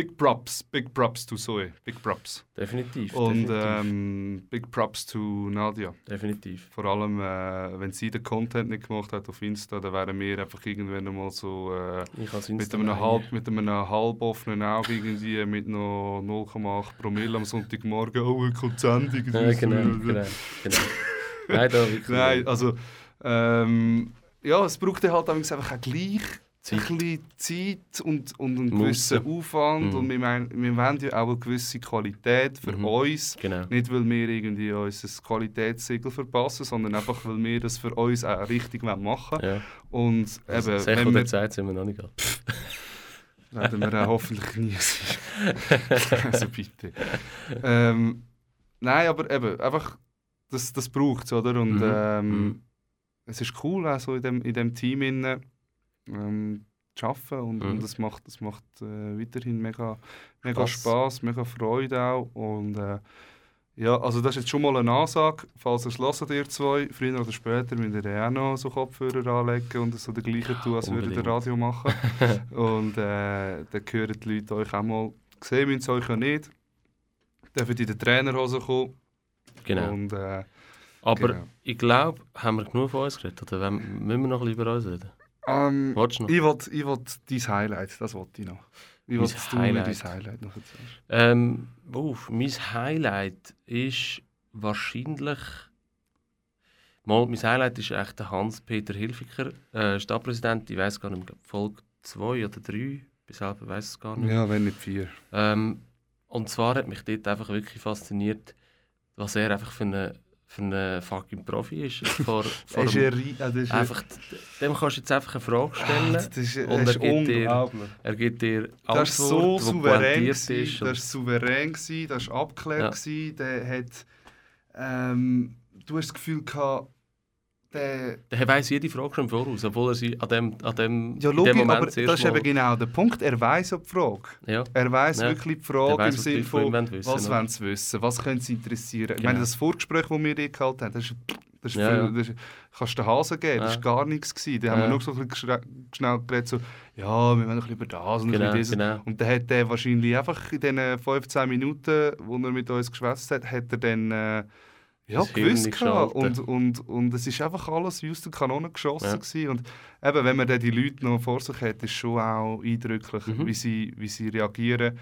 big Props, Big Props to Zoe, Big Props. definitiv. Und definitiv, ähm, Big Props to Nadia. definitiv. Vor allem, äh, wenn sie den Content nicht gemacht hat auf Insta, dann wären wir einfach irgendwann einmal so äh, mit, einem halb, mit einem halb offenen Auge irgendwie mit noch 0,8 Promille am Sonntagmorgen, oh, ich kommt die Sendung. Ja, genau, genau, genau. Nein, da. Nein, also ähm, ja, es braucht halt einfach auch gleich Zeit. ein bisschen Zeit und, und einen gewissen Aufwand Mhm. und wir, meinen, wir wollen ja auch eine gewisse Qualität für Mhm. uns. Genau. Nicht, weil wir irgendwie unser Qualitätssiegel verpassen, sondern einfach, weil wir das für uns auch richtig machen wollen. Ja. Und Also, eben, wenn wir, Zeit sind wir noch nicht werden wir auch hoffentlich nie sein. also bitte. Ähm, nein, aber eben, einfach, das, das braucht es, oder? Und Mhm. ähm, Mhm. es ist cool, auch so in dem, in dem Team innen, ähm, arbeiten und, Mhm. und es macht, das macht äh, weiterhin mega, mega Spass. Spaß, mega Freude auch. Und äh, ja, also das ist jetzt schon mal eine Ansage, falls ihr es ihr zwei, früher oder später müsst ihr auch noch so Kopfhörer anlegen und so den gleichen tun, als würdet ihr. Radio machen. und äh, dann hören die Leute euch auch mal, sehen müssen sie euch ja nicht, dürfen in den Trainerhose kommen. Genau. Und, äh, Aber genau. ich glaube, haben wir genug von uns geredet? Oder müssen wir noch ein bisschen über uns reden? Ähm, Willst du noch? Ich wollte ich wollt dein Highlight, das wollte ich noch. Ich Mein wollte, du mir Highlight. dein Highlight noch erzählst. Ähm, uff, mein Highlight ist wahrscheinlich. Mal, mein Highlight ist echt der Hans-Peter Hilfiger, äh, Stadtpräsident. Ich weiß gar nicht mehr, Folge 2 oder 3, bis selber weiß es gar nicht. Ja, wenn nicht vier. Ähm, und zwar hat mich dort einfach wirklich fasziniert, was er einfach für eine, für eine fucking Profi ist. Vor, vor ist ri- ah, das ist einfach, dem kannst du jetzt einfach eine Frage stellen. Ah, das ist, und das ist er gibt dir unglaublich. Er gibt dir Das war so Antwort, souverän. ist. das war souverän, das war abgeklärt. Ja. Der hat, ähm, du hast das Gefühl gehabt, der, Der weiss jede Frage schon im Voraus, obwohl er sie an dem, an dem, ja, in logisch, dem Moment aber das ist eben genau der Punkt. Er weiß die Frage. Ja, Er weiß Ja. wirklich die Frage im weiss, was die Sinne von wissen, was wollen sie wissen, was können sie interessieren. Ich Genau. meine, das Vorgespräch, das wir dir gehalten haben, das ist, das ist, Ja, viel, das ist kannst du den Hasen geben, das war gar nichts. Gewesen. Da haben wir nur so ein bisschen schnell geredet, so, ja, wir wollen ein bisschen über das und Genau, dieses. genau. Und dann hat er wahrscheinlich einfach in den 15 Minuten, wo er mit uns geschwätzt hat, hat er dann äh, ja, gewusst gehabt. und, und, und es ist einfach alles wie aus der Kanone geschossen. Ja. Gewesen. Und eben, wenn man dann die Leute noch vor sich hat, ist schon auch eindrücklich, Mhm. wie, sie, wie sie reagieren.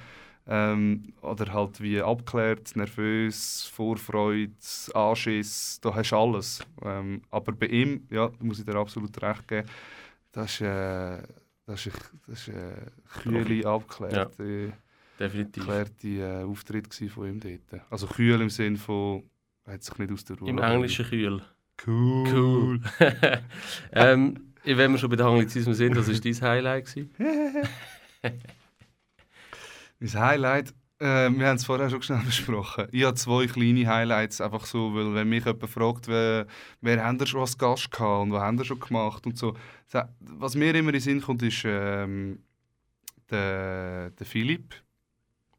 Ähm, oder halt wie abgeklärt, nervös, Vorfreude, Anschiss, da hast du alles. Ähm, aber bei ihm, ja, da muss ich dir absolut recht geben, das ist, äh, das ist, das ist äh, kühle, abgeklärte, definitiv. abgeklärte äh, Auftritt von ihm dort. Also kühl im Sinne von, hat sich nicht aus der Ruhe Im. Englischen kühl. Cool. Cool. ähm, wenn wir schon bei den Anglizismen sind, das war dein Highlight. Gewesen. Mein Highlight, äh, wir haben es vorher schon schnell besprochen. Ich habe zwei kleine Highlights, einfach so, weil wenn mich jemand fragt, wer, wer haben schon als Gast gehabt und was haben schon gemacht und so. Was mir immer in den Sinn kommt, ist ähm, der, der Philipp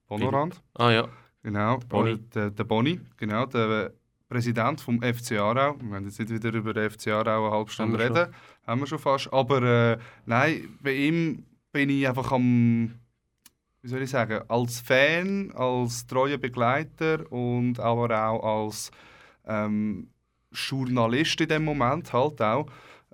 Bonorand. Ah ja, Genau, Boni. Oder Der, der Boni, genau, der Präsident vom FC Aarau. Wir werden jetzt nicht wieder über den FC Aarau eine halbe Stunde Haben reden. Haben wir schon fast. Aber äh, nein, bei ihm bin ich einfach am, wie soll ich sagen, als Fan, als treuer Begleiter und aber auch als ähm, Journalist in dem Moment halt auch,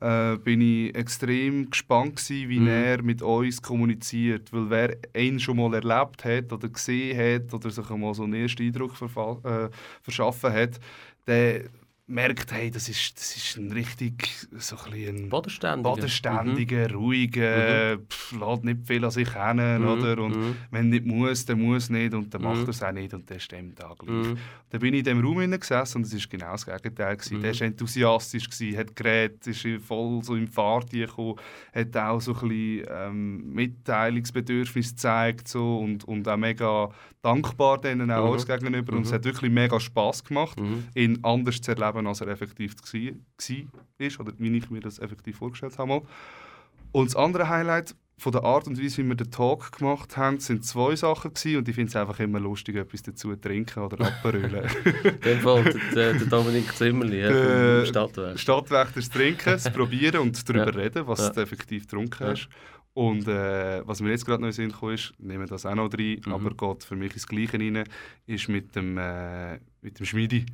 äh, bin ich extrem gespannt gewesen, wie Mhm. er mit uns kommuniziert. Weil wer ihn schon mal erlebt hat oder gesehen hat oder sich einmal so einen ersten Eindruck äh, verschaffen hat, der merkt, hey, das ist, das ist ein richtig so ein Bodenständiger. bodenständiger, ruhiger, pff, lässt nicht viel an sich kennen, Mhm. oder? Und Mhm. wenn nicht muss, dann muss nicht und dann macht Mhm. er es auch nicht und dann stimmt da gleich. Mhm. Dann bin ich in diesem Raum gesessen und es war genau das Gegenteil. Gewesen. Mhm. Der war enthusiastisch, gewesen, hat geredet, ist voll so im Fahrt gekommen, hat auch so ein bisschen ähm, Mitteilungsbedürfnis gezeigt so, und, und auch mega dankbar denen auch Mhm. uns gegenüber. Und es Mhm. hat wirklich mega Spass gemacht, Mhm. ihn anders zu erleben, als er effektiv war, oder wie ich mir das effektiv vorgestellt habe. mal. Und das andere Highlight von der Art und Weise, wie wir den Talk gemacht haben, sind zwei Sachen gewesen, und ich finde es einfach immer lustig, etwas dazu zu trinken oder abzurüllen. In dem Fall der, der Dominik Zimmerli ja, vom Stadtwerk. Stadtwächters trinken, es probieren und darüber Ja. reden, was Ja. du effektiv getrunken hast. Und äh, was mir jetzt gerade noch in Sinn gekommen ist, nehmen das auch noch rein, Mhm. aber geht für mich ins Gleiche rein, ist mit dem, äh, mit dem Schmiedi.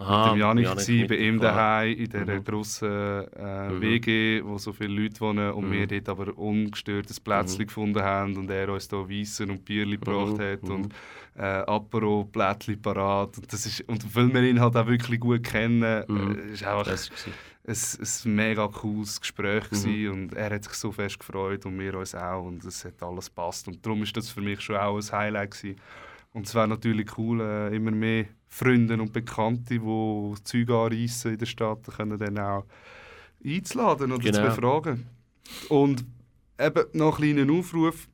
Aha, mit dem Janik, Janik gewesen, bei ihm daheim in dieser Mhm. grossen äh, Mhm. WG, wo so viele Leute wohnen und Mhm. wir dort aber ungestört ein Plätzchen Mhm. gefunden haben und er uns da Weissen und Bierli gebracht Mhm. hat Mhm. und äh, Apero, Plätzchen parat. Und, das ist, und weil wir ihn halt auch wirklich gut kennen, Mhm. äh, ist einfach ein, ein mega cooles Gespräch Mhm. und er hat sich so fest gefreut und wir uns auch und es hat alles passt und darum ist das für mich schon auch ein Highlight gewesen. Und es wäre natürlich cool, äh, immer mehr Freunde und Bekannte, die Zeug anreissen in der Stadt, können dann auch einzuladen oder zu Genau. befragen. Und eben noch ein kleiner Aufruf,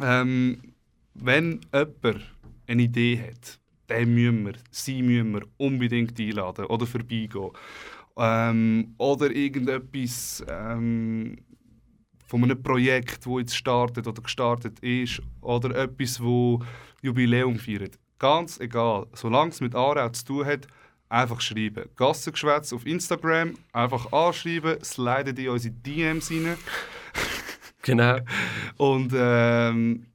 ähm, wenn jemand eine Idee hat, den müssen wir, sie müssen wir unbedingt einladen oder vorbeigehen. Ähm, oder irgendetwas ähm, von einem Projekt, das jetzt startet oder gestartet ist, oder etwas, wo Jubiläum feiert. Ganz egal, solange es mit Aarau zu tun hat, einfach schreiben. Gassengeschwätz auf Instagram, einfach anschreiben, sliden in unsere DMs rein. Genau. Und ähm,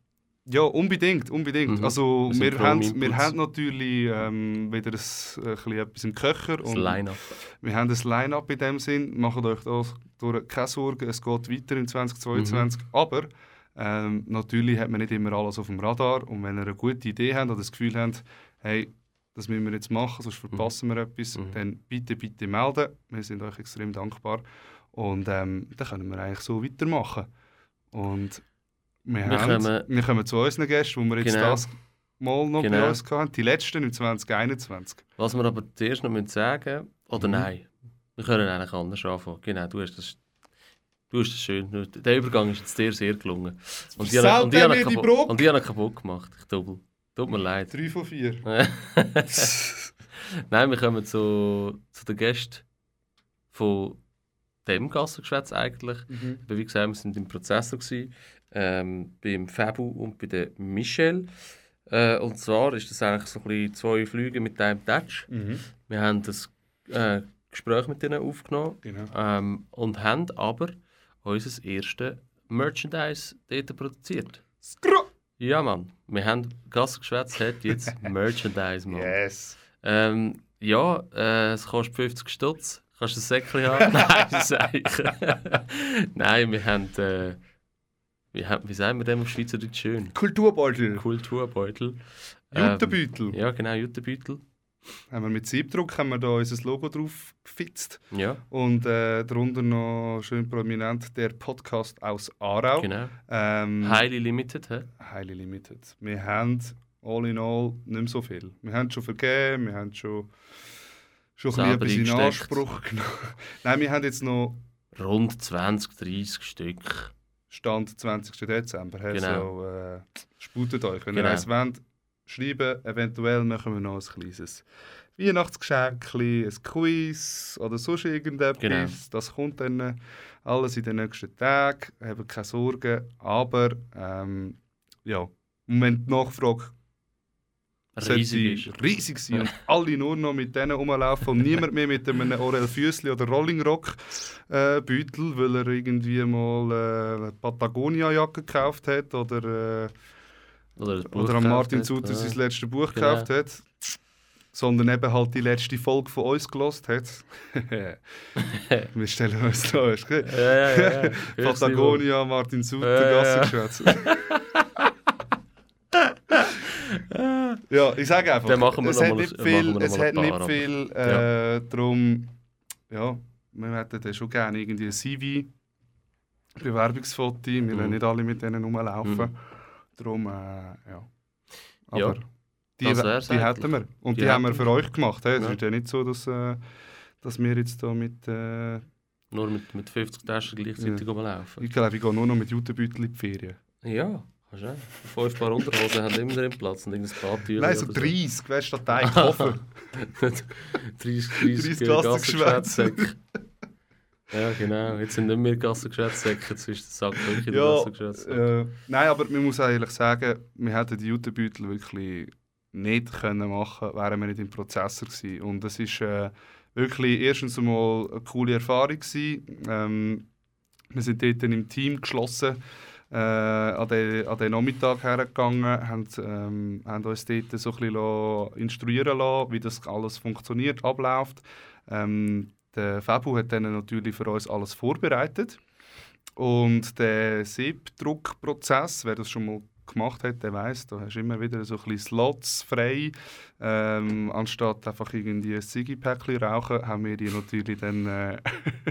ja, unbedingt, unbedingt. Mhm. Also Wir wir, haben, wir haben natürlich ähm, wieder ein, ein bisschen etwas im Köcher. Das Line-Up. wir haben ein Line-Up in dem Sinn. Macht euch da durch keine Sorgen, es geht weiter im 2022. Mhm. Aber ähm, natürlich hat man nicht immer alles auf dem Radar. Und wenn ihr eine gute Idee habt oder das Gefühl habt, hey, das müssen wir jetzt machen, sonst verpassen wir etwas, Mhm. dann bitte, bitte melden. Wir sind euch extrem dankbar. Und ähm, dann können wir eigentlich so weitermachen. Und wir, Wir haben, kommen- wir kommen zu unseren Gästen, die wir jetzt Genau. das mal noch bei Genau. uns hatten. Die letzten im 2021. Was wir aber zuerst noch müssen sagen oder Mhm. nein, wir können eigentlich anders anfangen. Genau, du hast das, du hast das schön. Der Übergang ist jetzt dir sehr gelungen. Und die Versau habe- und die habe mir ich die kaputt- und die habe ich kaputt gemacht. Ich doppel. Tut mir leid. Drei von vier. Nein, wir kommen zu, zu den Gästen von dem Gassengeschwätz eigentlich. Mhm. Aber Wie gesagt, wir sind im Prozessor gewesen, ähm, beim Fabu und bei der Michelle. Äh, und zwar ist das eigentlich so ein bisschen zwei Flüge mit einem Touch. Mhm. Wir haben das äh, Gespräch mit ihnen aufgenommen Genau. ähm, und haben aber unser erstes Merchandise dort produziert. Skro! Ja, Mann. Wir haben Gassengeschwätz hat jetzt Merchandise, Mann. Yes. Ähm, ja, äh, es kostet 50 Stutz. Kannst du ein Säckchen haben? Nein, ich. Nein, wir haben, äh, haben, wie sagen wir dem auf Schweizerdeutsch schön? Kulturbeutel. Kulturbeutel. Jutebeutel. Ähm, ja, genau, Jutebeutel. Haben wir mit Siebdruck haben wir da unser Logo drauf gefitzt. Ja, Und äh, darunter noch schön prominent der Podcast aus Aarau. genau. Ähm, Highly limited, hä? Highly Limited. Wir haben all in all nicht mehr so viel. Wir haben schon vergeben, wir haben schon, schon ein bisschen in. Anspruch genommen. Nein, wir haben jetzt noch Rund 20, 30 Stück. Stand 20. Dezember. Genau. So, äh, sputet euch. Wenn Genau. ihr eins wollt, schreiben. Eventuell machen wir noch ein kleines Weihnachtsgeschenk, ein Quiz oder sonst irgendetwas. Genau. Das kommt dann alles in den nächsten Tagen. Habt keine Sorgen. Aber ähm, ja, Moment die Nachfrage Riesig ist. riesig sein und alle nur noch mit denen rumlaufen und niemand mehr mit einem Orel Füssli oder Rolling Rock äh, Beutel, weil er irgendwie mal äh, eine Patagonia-Jacke gekauft hat oder, äh, Oder, oder gekauft Martin Suter ja. sein letztes Buch Genau. gekauft hat. sondern eben halt die letzte Folge von uns gelost hat. Wir stellen uns da, hast du Ja, ja, ja. ja. Patagonia, Martin Suter, Ja, ja. Gassengeschwätz. ja, ich sage einfach, es hat nicht viel, es hat nicht viel, äh, darum, ja, wir hätten dann schon gerne irgendwie ein CV, Bewerbungsfoto, wir Mhm. nicht alle mit denen rumlaufen, Mhm. Darum, äh, ja. Aber Ja, die, die hätten wir und die, Die haben wir für euch gemacht. He? Es Ja. ist ja nicht so, dass, äh, dass wir jetzt da mit, äh, Nur mit, mit 50 Taschen gleichzeitig rumlaufen. ich glaube, ich gehe nur noch mit Jutebeutel in die Ferien. Ja, kannst du auch. Fünf Paar Unterhosen haben immer drin Platz und irgendein Badtücher. Nein, so oder 30, weißt du, statt ein Koffer. 30, 30, 30 30 Gassengeschwätzsäcke. Ja, genau. Jetzt sind nicht mehr Gassengeschwätzsäcke, jetzt ist der Sack wirklich in der Ja, Gassengeschwätzsäcke. äh, nein, aber man muss ehrlich sagen, wir hätten die Jutebeutel wirklich nicht können machen wären wir nicht im Prozessor gewesen. Und es ist äh, wirklich erstens einmal eine coole Erfahrung gewesen. Ähm, wir sind dort dann im Team geschlossen äh, an, den, an den Nachmittag hergegangen, haben, ähm, haben uns dort so ein bisschen instruieren lassen, wie das alles funktioniert, abläuft. Ähm, der Fabu hat dann natürlich für uns alles vorbereitet. Und der Siebdruckprozess, wer das schon mal gemacht hat, der weiß, da hast du immer wieder so ein bisschen Slots frei. Ähm, anstatt einfach irgendwie ein Ziggy-Päckchen rauchen, haben wir die natürlich dann äh,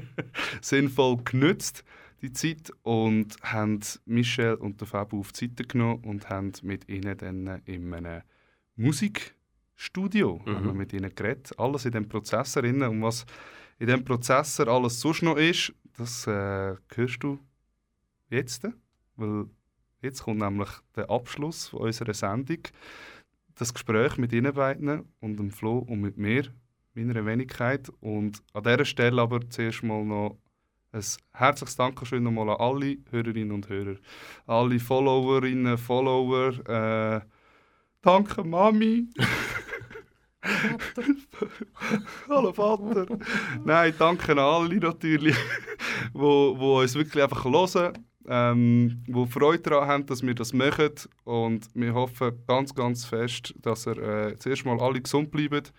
sinnvoll genützt, die Zeit, und haben Michel und der Fabu auf die Seite genommen und haben mit ihnen dann äh, in einem Musikstudio Mhm. haben wir mit ihnen geredet. Alles in dem Prozessor drin. Und was in dem Prozessor alles sonst noch ist, das äh, hörst du jetzt. Weil jetzt kommt nämlich der Abschluss von unserer Sendung. Das Gespräch mit Ihnen beiden und dem Flo und mit mir, meiner Wenigkeit. Und an dieser Stelle aber zuerst mal noch ein herzliches Dankeschön nochmal an alle Hörerinnen und Hörer. Alle Followerinnen, Follower. Äh, danke Mami. Hallo Vater. Nein, danke an alle natürlich, wo, wo uns wirklich einfach hören, ähm, wo Freude daran haben, dass wir das machen. Und wir hoffen ganz, ganz fest, dass ihr äh, zuerst mal alle gesund bleibt,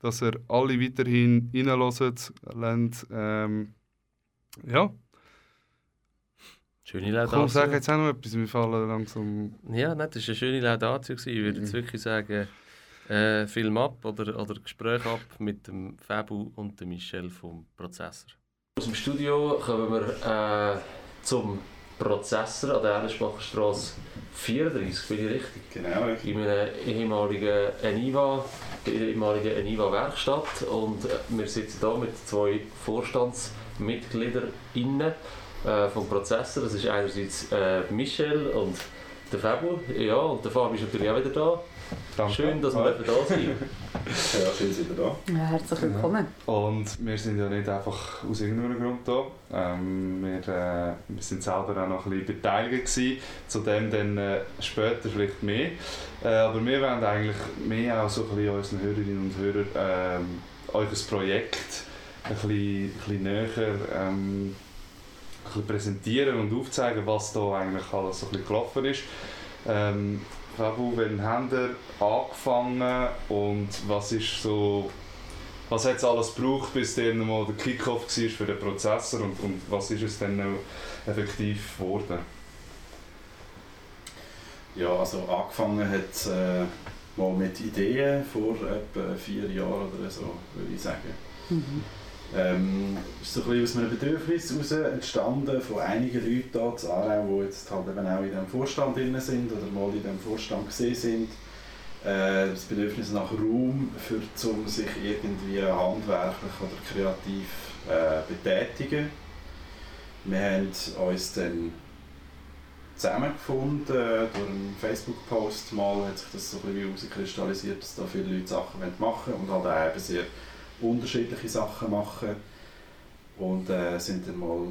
dass ihr alle weiterhin reinhört, lernt. Ähm, ja, Schöne komm, sag Laudatio. jetzt auch noch etwas, wir fallen langsam... Ja, nein, das war eine schöne Laudatio. Ich würde jetzt wirklich sagen, äh, Film ab oder, oder Gespräch ab mit dem Fabu und dem Michel vom Prozessor. Aus dem Studio kommen wir äh, zum Prozessor an der Erlenspachstraße 34, bin ich richtig? Genau, in einer ehemaligen Eniva, ehemaligen Eniva-Werkstatt. Und äh, wir sitzen hier mit zwei Vorstandsmitgliedern innen äh, vom Prozessor. Das ist einerseits äh, Michel und der Fabio. Ja, und der Fabio ist natürlich auch wieder da. Danke. Schön, dass wir dürfen da sind. Ja, schön sind wir da. Ja, herzlich willkommen. Und wir sind ja nicht einfach aus irgendeinem Grund da. Ähm, wir, äh, wir sind selber auch noch ein bisschen beteiligt gewesen, zu dem dann äh, später vielleicht mehr. Äh, aber wir wollen eigentlich mehr auch so ein bisschen unseren Hörerinnen und Hörern euch ein Projekt ein bisschen, ein bisschen näher ähm, ein bisschen präsentieren und aufzeigen, was da eigentlich alles so ein bisschen gelaufen ist. Ähm, Fabu, wann habt ihr angefangen und was ist so was hat es alles gebraucht, bis dann mal der Kickoff war für den Prozessor und, und was ist es dann noch effektiv geworden? Ja, also angefangen hat es äh, mal mit Ideen vor etwa vier Jahren oder so, würde ich sagen. Mhm. Ähm, ist so ein bisschen aus einem Bedürfnis heraus entstanden von einigen Leuten hier in Aarau, die jetzt halt eben auch in diesem Vorstand drin sind oder mal in diesem Vorstand gesehen sind. Äh, das Bedürfnis nach Raum, für, um sich irgendwie handwerklich oder kreativ äh, betätigen. Wir haben uns dann zusammengefunden, äh, durch einen Facebook-Post mal hat sich das so ein bisschen herauskristallisiert, dass da viele Leute Sachen machen wollen und halt auch eben sehr unterschiedliche Sachen machen. Und äh, sind dann mal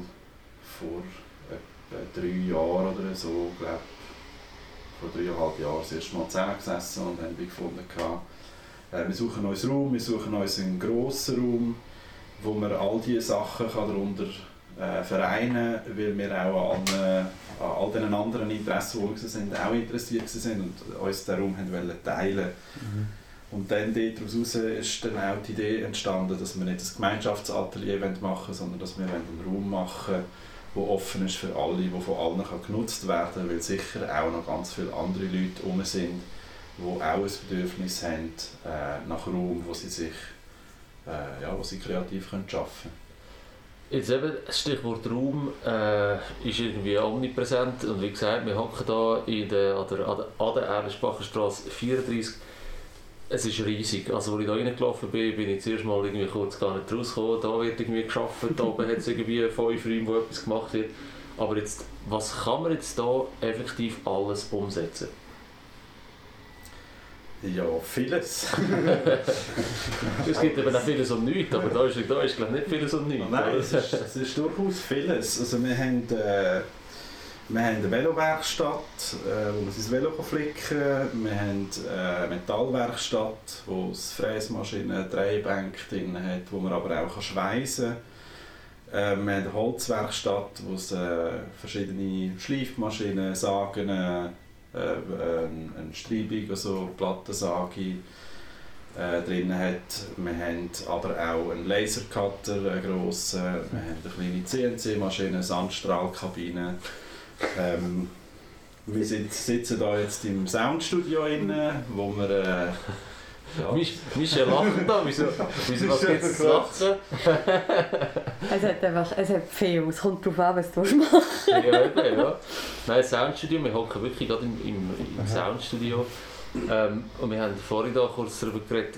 vor etwa drei Jahren oder so, glaube vor dreieinhalb Jahren das erste Mal zusammengesessen und haben gefunden, äh, wir suchen uns Raum, wir suchen uns einen grossen Raum, wo man all diese Sachen kann darunter äh, vereinen kann, weil wir auch an, allen, an all den anderen Interessen, die wir sind, auch interessiert sind und uns den Raum haben wollen teilen Und dann daraus ist dann auch die Idee entstanden, dass wir nicht ein Gemeinschaftsatelier machen wollen, sondern dass wir einen Raum machen der offen ist für alle, der von allen kann genutzt werden kann, weil sicher auch noch ganz viele andere Leute herum sind, die auch ein Bedürfnis haben äh, nach Raum, wo sie sich äh, ja, wo sie kreativ können arbeiten können. Jetzt eben, das Stichwort Raum äh, ist irgendwie omnipräsent und wie gesagt, wir hocken hier in der, an der, an der Erlenbacher Straße 34 es ist riesig. Also, als ich da reingelaufen bin, bin ich zuerst mal irgendwie kurz gar nicht rausgekommen. Da wird irgendwie geschafft, da oben hat es irgendwie fünf Räume, wo etwas gemacht wird. Aber jetzt, was kann man jetzt da effektiv alles umsetzen? Ja, vieles. es gibt eben auch vieles und nichts, aber da ist, da ist glaube ich, nicht vieles und nichts. Nein, es ist, es ist durchaus vieles. Also wir haben, äh, wir haben eine Velowerkstatt, äh, wo man sein Velo flicken kann. Wir haben eine Metallwerkstatt, wo es Fräsmaschinen, Drehbänke drin hat, wo man aber auch schweißen kann. Äh, wir haben eine Holzwerkstatt, wo es äh, verschiedene Schleifmaschinen, Sagen, äh, eine Streibung, also Plattensage äh, drin hat. Wir haben aber auch einen Lasercutter, einen grossen. Wir haben eine kleine CNC-Maschine, Sandstrahlkabine. Ähm, wir sind, sitzen hier jetzt im Soundstudio, rein, wo wir... Äh, ja. Michel lacht da, wieso, wieso was gibt es zu lachen? es hat einfach, es hat viel, es kommt darauf an, was du machen Ja, eben, ja. Nein, Soundstudio, wir hocken wirklich gerade im, im, im Soundstudio ähm, und wir haben vorhin da kurz darüber geredet,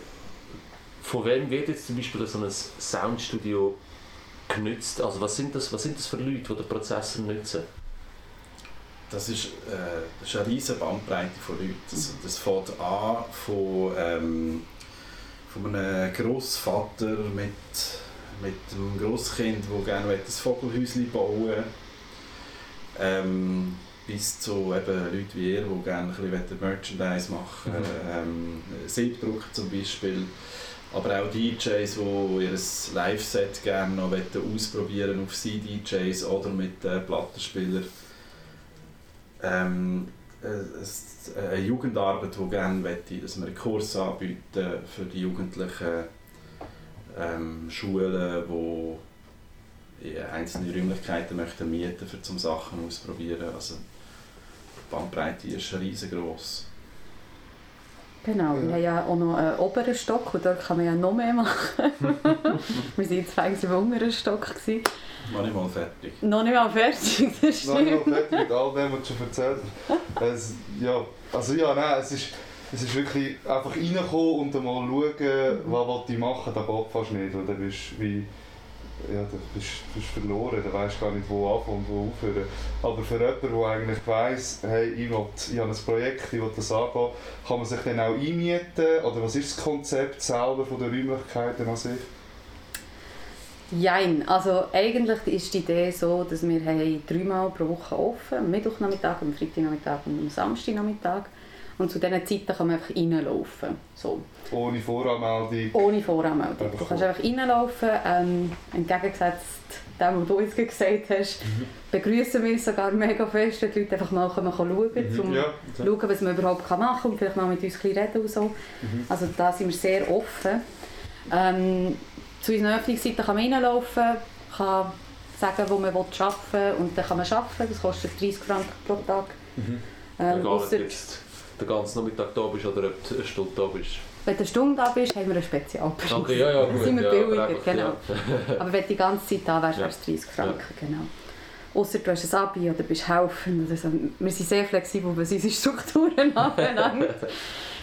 von wem wird jetzt zum Beispiel so ein Soundstudio genützt? Also was sind das, was sind das für Leute, die den Prozessor nutzen? Das ist, äh, das ist eine riesige Bandbreite von Leuten. Das, das fängt an von, ähm, von einem Großvater mit, mit einem Grosskind, der gerne ein Vogelhäuschen bauen will, ähm, bis zu eben Leuten wie ihr, die gerne ein bisschen Merchandise machen. Mhm. Ähm, Siebdruck zum Beispiel. Aber auch DJs, die ihr Live-Set gerne noch ausprobieren auf CDJs oder mit äh, Plattenspielern ähm, eine Jugendarbeit, die gerne möchte, dass wir einen Kurs anbieten für die Jugendlichen ähm, Schulen, die einzelne Räumlichkeiten möchten mieten für zum Sachen ausprobieren. Also die Bandbreite ist riesengroß. Genau, ja. wir haben ja auch noch einen oberen Stock und dort kann man ja noch mehr machen. wir waren jetzt eigentlich im unteren Stock. Gewesen. Noch nicht mal fertig. Noch nicht mal fertig, das stimmt. Noch nicht mal fertig mit all dem, was du schon erzählt hast. Es, ja, also ja, nein, es ist, es ist wirklich einfach reinkommen und dann mal schauen, was ich machen will, da geht fast nicht. Weil dann bist wie, ja, dann bist, bist verloren, dann weißt gar nicht, wo anfangen und wo aufhören. Aber für jemanden, der eigentlich weiss, hey, ich, will, ich habe ein Projekt, ich will das angehen, kann man sich dann auch einmieten? Oder was ist das Konzept selber von den Räumlichkeiten an sich? Jein, also eigentlich ist die Idee so, dass wir dreimal pro Woche offen am Mittwochnachmittag, am Freitagnachmittag und am Samstagnachmittag. Und zu diesen Zeiten kann man einfach reinlaufen. So. Ohne Voranmeldung? Ohne Voranmeldung. Du kannst einfach reinlaufen. Ähm, entgegengesetzt dem, was du jetzt gesagt hast, mhm. begrüßen wir sogar mega fest, wenn die Leute einfach mal kommen, schauen können, mhm. um ja, okay. schauen, was man überhaupt machen kann und vielleicht mal mit uns reden und so. Mhm. Also da sind wir sehr offen. Ähm, zu unseren Öffnungszeiten kann man reinlaufen, kann sagen, wo man arbeiten will und dann kann man arbeiten. Das kostet 30 Franken pro Tag. Mhm. Ähm, Egal, jetzt den ganzen Nachmittag da bist oder ob du eine Stunde da bist. Wenn du eine Stunde da bist, haben wir einen Spezialpreis. Okay, ja, ja, gut. Sind wir ja, billiger, genau. Ja. aber wenn du die ganze Zeit da wärst, wärst du 30 Franken, genau. Außer du hast ein Abi oder bist helfen. Oder so. Wir sind sehr flexibel, was unsere Strukturen anbelangt.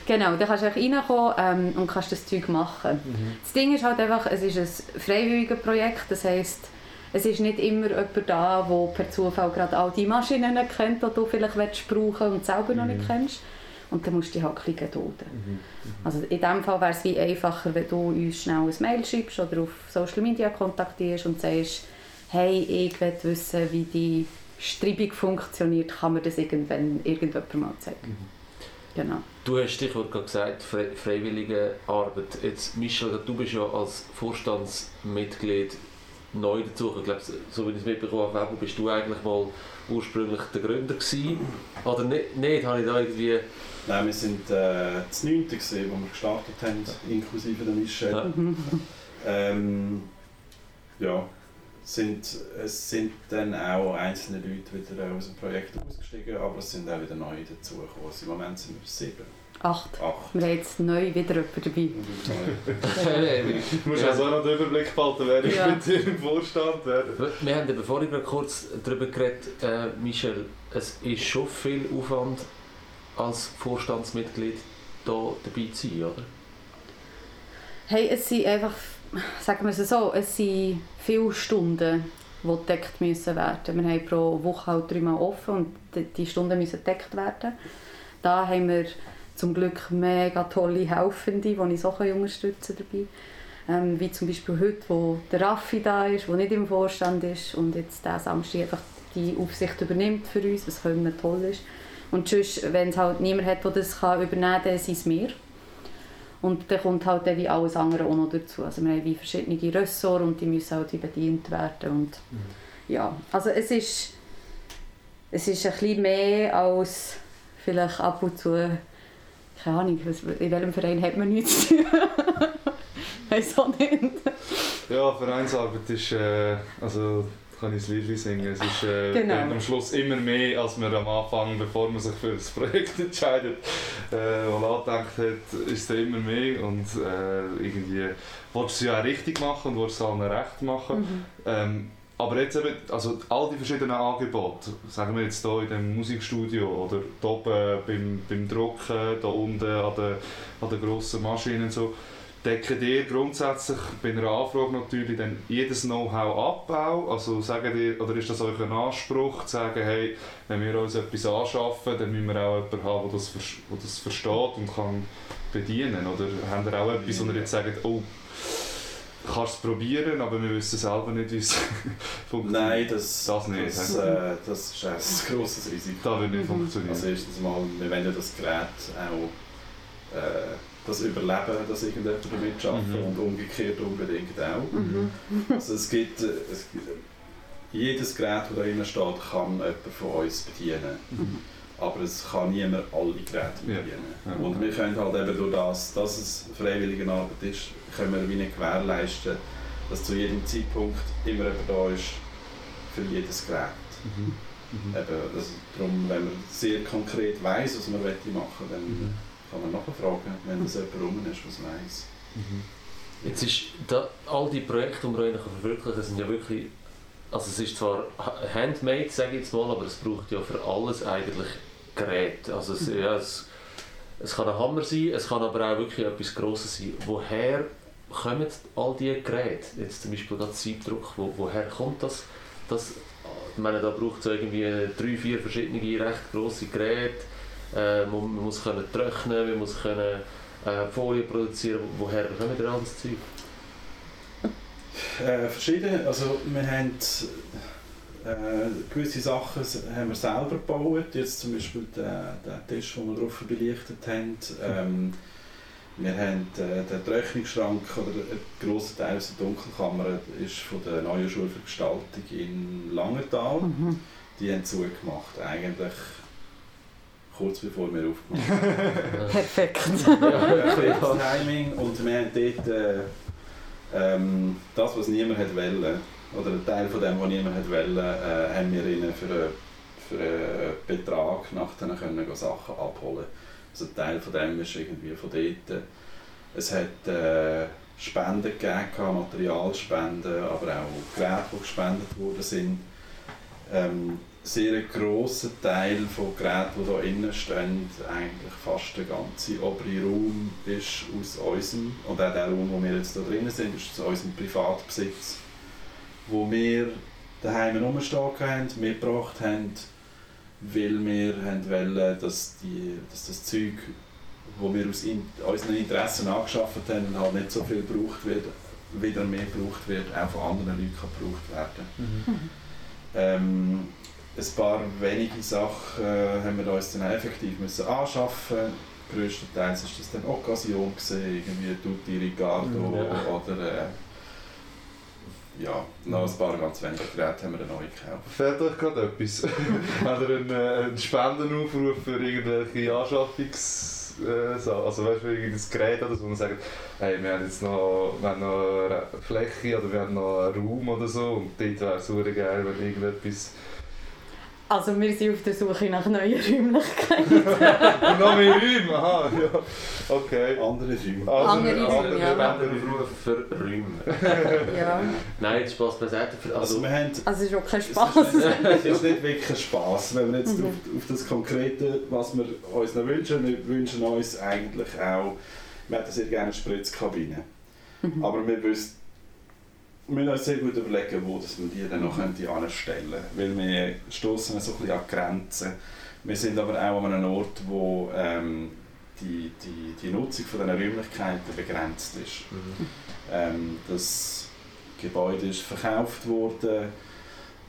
Genau, dann kannst du reinkommen ähm, und kannst das Zeug machen. Mhm. Das Ding ist halt einfach, es ist ein freiwilliges Projekt, das heisst, es ist nicht immer jemand da, der per Zufall gerade all die Maschinen kennt, die du vielleicht brauchen und selber mhm. noch nicht mhm. kennst. Und dann musst du dich halt ein bisschen. Mhm. Also in diesem Fall wäre es wie einfacher, wenn du uns schnell ein Mail schreibst oder auf Social Media kontaktierst und sagst, hey, ich will wissen, wie die Streibung funktioniert, kann mir das irgendwann irgendjemand mal zeigen. Mhm. Genau. Du hast Stichwort gerade gesagt, Fre freiwillige Arbeit. Jetzt, Michel, du bist ja als Vorstandsmitglied neu dazu. Ich glaube, so wie ich es mitbekommen habe, bist du eigentlich mal ursprünglich der Gründer gewesen. Oder nicht, nicht habe ich da irgendwie Nein, wir sind äh, das 9. gesehen, wo wir gestartet haben, inklusive der Michelle. Ja. Ähm, ja, sind, es sind dann auch einzelne Leute wieder aus dem Projekt ausgestiegen, aber es sind auch wieder neue dazugekommen. Also Im Moment sind wir sieben, Acht. acht. Wir haben jetzt neu wieder jemanden dabei. Du musst also auch noch den Überblick behalten, wer ist Ja. mit dir im Vorstand. Wer... Wir haben eben vorhin kurz darüber geredet, äh, Michel, es ist schon viel Aufwand als Vorstandsmitglied hier dabei zu sein, oder? Hey, es sind einfach, sagen wir es so, es sind viele Stunden, die gedeckt müssen werden. Wir haben pro Woche halt dreimal offen und die- Stunden müssen gedeckt werden. Da haben wir zum Glück mega tolle Helfende, die uns auch unterstützen dabei. Ähm, wie zum Beispiel heute, wo der Raffi da ist, der nicht im Vorstand ist und jetzt diesen Samstag einfach die Aufsicht übernimmt für uns, was können toll ist. Und sonst, wenn es halt niemand hat, der das kann übernehmen kann, dann sind es wir. Und dann kommt halt dann wie alles andere auch noch dazu. Also wir haben wie verschiedene Ressorts und die müssen halt wie bedient werden. Und ja, also es ist, es ist ein bisschen mehr als vielleicht ab und zu, keine Ahnung, in welchem Verein hat man nichts zu tun. Weiß auch nicht. Ja, Vereinsarbeit ist, äh, also kann ich das Lied singen, es ist äh, Genau. am Schluss immer mehr, als man am Anfang, bevor man sich für das Projekt entscheidet, äh, mal angedenkt hat, ist es immer mehr und äh, irgendwie willst du es ja auch richtig machen und willst es allen recht machen. Mhm. Ähm, aber jetzt eben, also all die verschiedenen Angebote, sagen wir jetzt hier in dem Musikstudio oder hier oben beim, beim Drucken, da unten an der, an der grossen Maschine und so, decken ihr grundsätzlich bei einer Anfrage natürlich dann jedes Know-how ab? Also sagen ihr, oder ist das euch ein Anspruch, zu sagen, hey, wenn wir uns etwas anschaffen, dann müssen wir auch jemanden haben, der das, der das versteht und kann bedienen? Oder habt ihr auch etwas, wo ihr jetzt sagt, oh, kannst es probieren, aber wir wissen selber nicht, wie es funktioniert? Nein, das, Das nicht, Das, äh, das ist ein grosses Risiko. Das wird nicht funktionieren. Also erstens mal, wir wollen ja das Gerät auch äh, das Überleben, dass irgendjemand damit arbeitet Mhm. und umgekehrt unbedingt auch. Mhm. Also es gibt, äh, es gibt jedes Gerät, das da drin steht, kann jemand von uns bedienen. Mhm. Aber es kann niemand alle Geräte Ja. bedienen. Ja. Und wir können halt eben durch das, dass es freiwillige Arbeit ist, können wir wie nicht gewährleisten, dass zu jedem Zeitpunkt immer jemand da ist für jedes Gerät. Mhm. Mhm. Eben, das, darum, wenn man sehr konkret weiss, was man möchte machen dann Mhm. Kann man nachfragen, wenn das jemand rum ist, was weiss. Mhm. Jetzt ist da, all die Projekte, die wir eigentlich verwirklichen, sind ja wirklich, also es ist zwar ha- handmade, sage ich jetzt mal, aber es braucht ja für alles eigentlich Geräte. Also es, ja, es, es kann ein Hammer sein, es kann aber auch wirklich etwas Grosses sein. Woher kommen all diese Geräte? Jetzt zum Beispiel gerade Siebdruck, wo, woher kommt das? das ich meine, da braucht es irgendwie drei, vier verschiedene recht grosse Geräte. Äh, man, man muss können trocknen, man muss können äh, Folie produzieren. Woher kommen die all das Zeug? Äh, verschiedene, also wir haben äh, gewisse Sachen haben wir selber gebaut, jetzt zum Beispiel den, den Tisch, den wir drauf belichtet haben. Ähm, wir haben äh, den Trocknungsschrank oder ein grosser Teil aus der Dunkelkammer ist von der neuen Schule für Gestaltung in Langenthal. Mhm. Die haben zugemacht, eigentlich kurz bevor wir aufgemacht haben. Perfekt. Perfektes Timing und wir haben dort äh, ähm, das, was niemand hat wollen, oder ein Teil von dem, was niemand hat wollen, äh, haben wir ihnen für einen, für einen Betrag nachher können gehen Sachen abholen. Also ein Teil von dem ist irgendwie von dort. Es hat äh, Spenden gegeben, Materialspenden, aber auch Geräte, die gespendet worden sind. Ähm, sehr grosser Teil von Geräten, die hier innen stehen, eigentlich fast der ganze obere Raum ist aus unserem, und auch der Raum, wo wir jetzt hier drinnen sind, ist aus unserem Privatbesitz, wo wir daheim rumstehen haben, mitgebracht haben, weil wir haben wollen, dass, die, dass das Zeug, das wir aus in, unseren Interessen angeschafft haben, halt nicht so viel gebraucht wird, wieder mehr gebraucht wird, auch von anderen Leuten gebraucht werden. Ähm, ein paar wenige Sachen äh, haben wir uns dann effektiv müssen anschaffen. Größtenteils war das dann Occasion, gewesen, irgendwie Tutti Ricardo Ja. oder äh, ja, noch ein paar ganz wenige Geräte haben wir eine neue gekauft. Fällt euch gerade etwas? Habt ihr einen, äh, einen Spendenaufruf für irgendwelche Anschaffungs... Äh, so, also weißt du, irgendein Gerät oder so, und sagt, hey, wir haben jetzt noch, wir haben noch eine Fläche oder wir haben noch einen Raum oder so und dort wäre es super geil, wenn irgendetwas... Also wir sind auf der Suche nach neuen Räumlichkeiten. Noch mehr Räume, aha, ja, okay. Andere Räume. Also, Andere Räume, ja. Spendenaufruf für Räume. ja. Nein, jetzt Spaß beiseite. Für, Also also, wir haben Also es ist auch kein Es Spass. ist, nicht, es ist nicht wirklich ein Spass, wenn wir jetzt Mhm. auf, auf das Konkrete, was wir uns noch wünschen, wir wünschen uns eigentlich auch, wir hätten sehr gerne eine Spritzkabine. Mhm. Aber wir wissen, wir müssen uns sehr gut überlegen, wo dass wir die dann noch anstellen könnten. Weil wir stoßen so ein bisschen an Grenzen. Wir sind aber auch an einem Ort, wo ähm, die, die, die Nutzung von diesen Räumlichkeiten begrenzt ist. Mhm. Ähm, das Gebäude ist verkauft worden.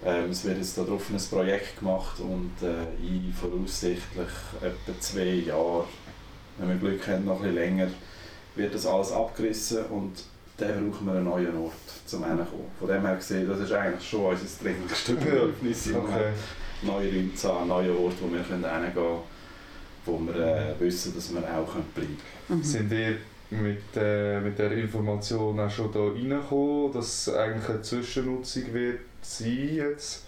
Ähm, es wird jetzt darauf ein Projekt gemacht und äh, in voraussichtlich etwa zwei Jahren, wenn wir Glück haben, noch ein bisschen länger, wird das alles abgerissen und dann brauchen wir einen neuen Ort zum Hinkommen. Von dem her gesehen, das ist eigentlich schon unser dringlichste Bedürfnis. Okay. Neue Räume zu haben, neue Orte, wo wir hingehen können, wo wir äh, wissen, dass wir auch bleiben können. Mhm. Sind ihr mit, äh, mit der Information auch schon da reingekommen, dass es eigentlich eine Zwischennutzung wird sein jetzt?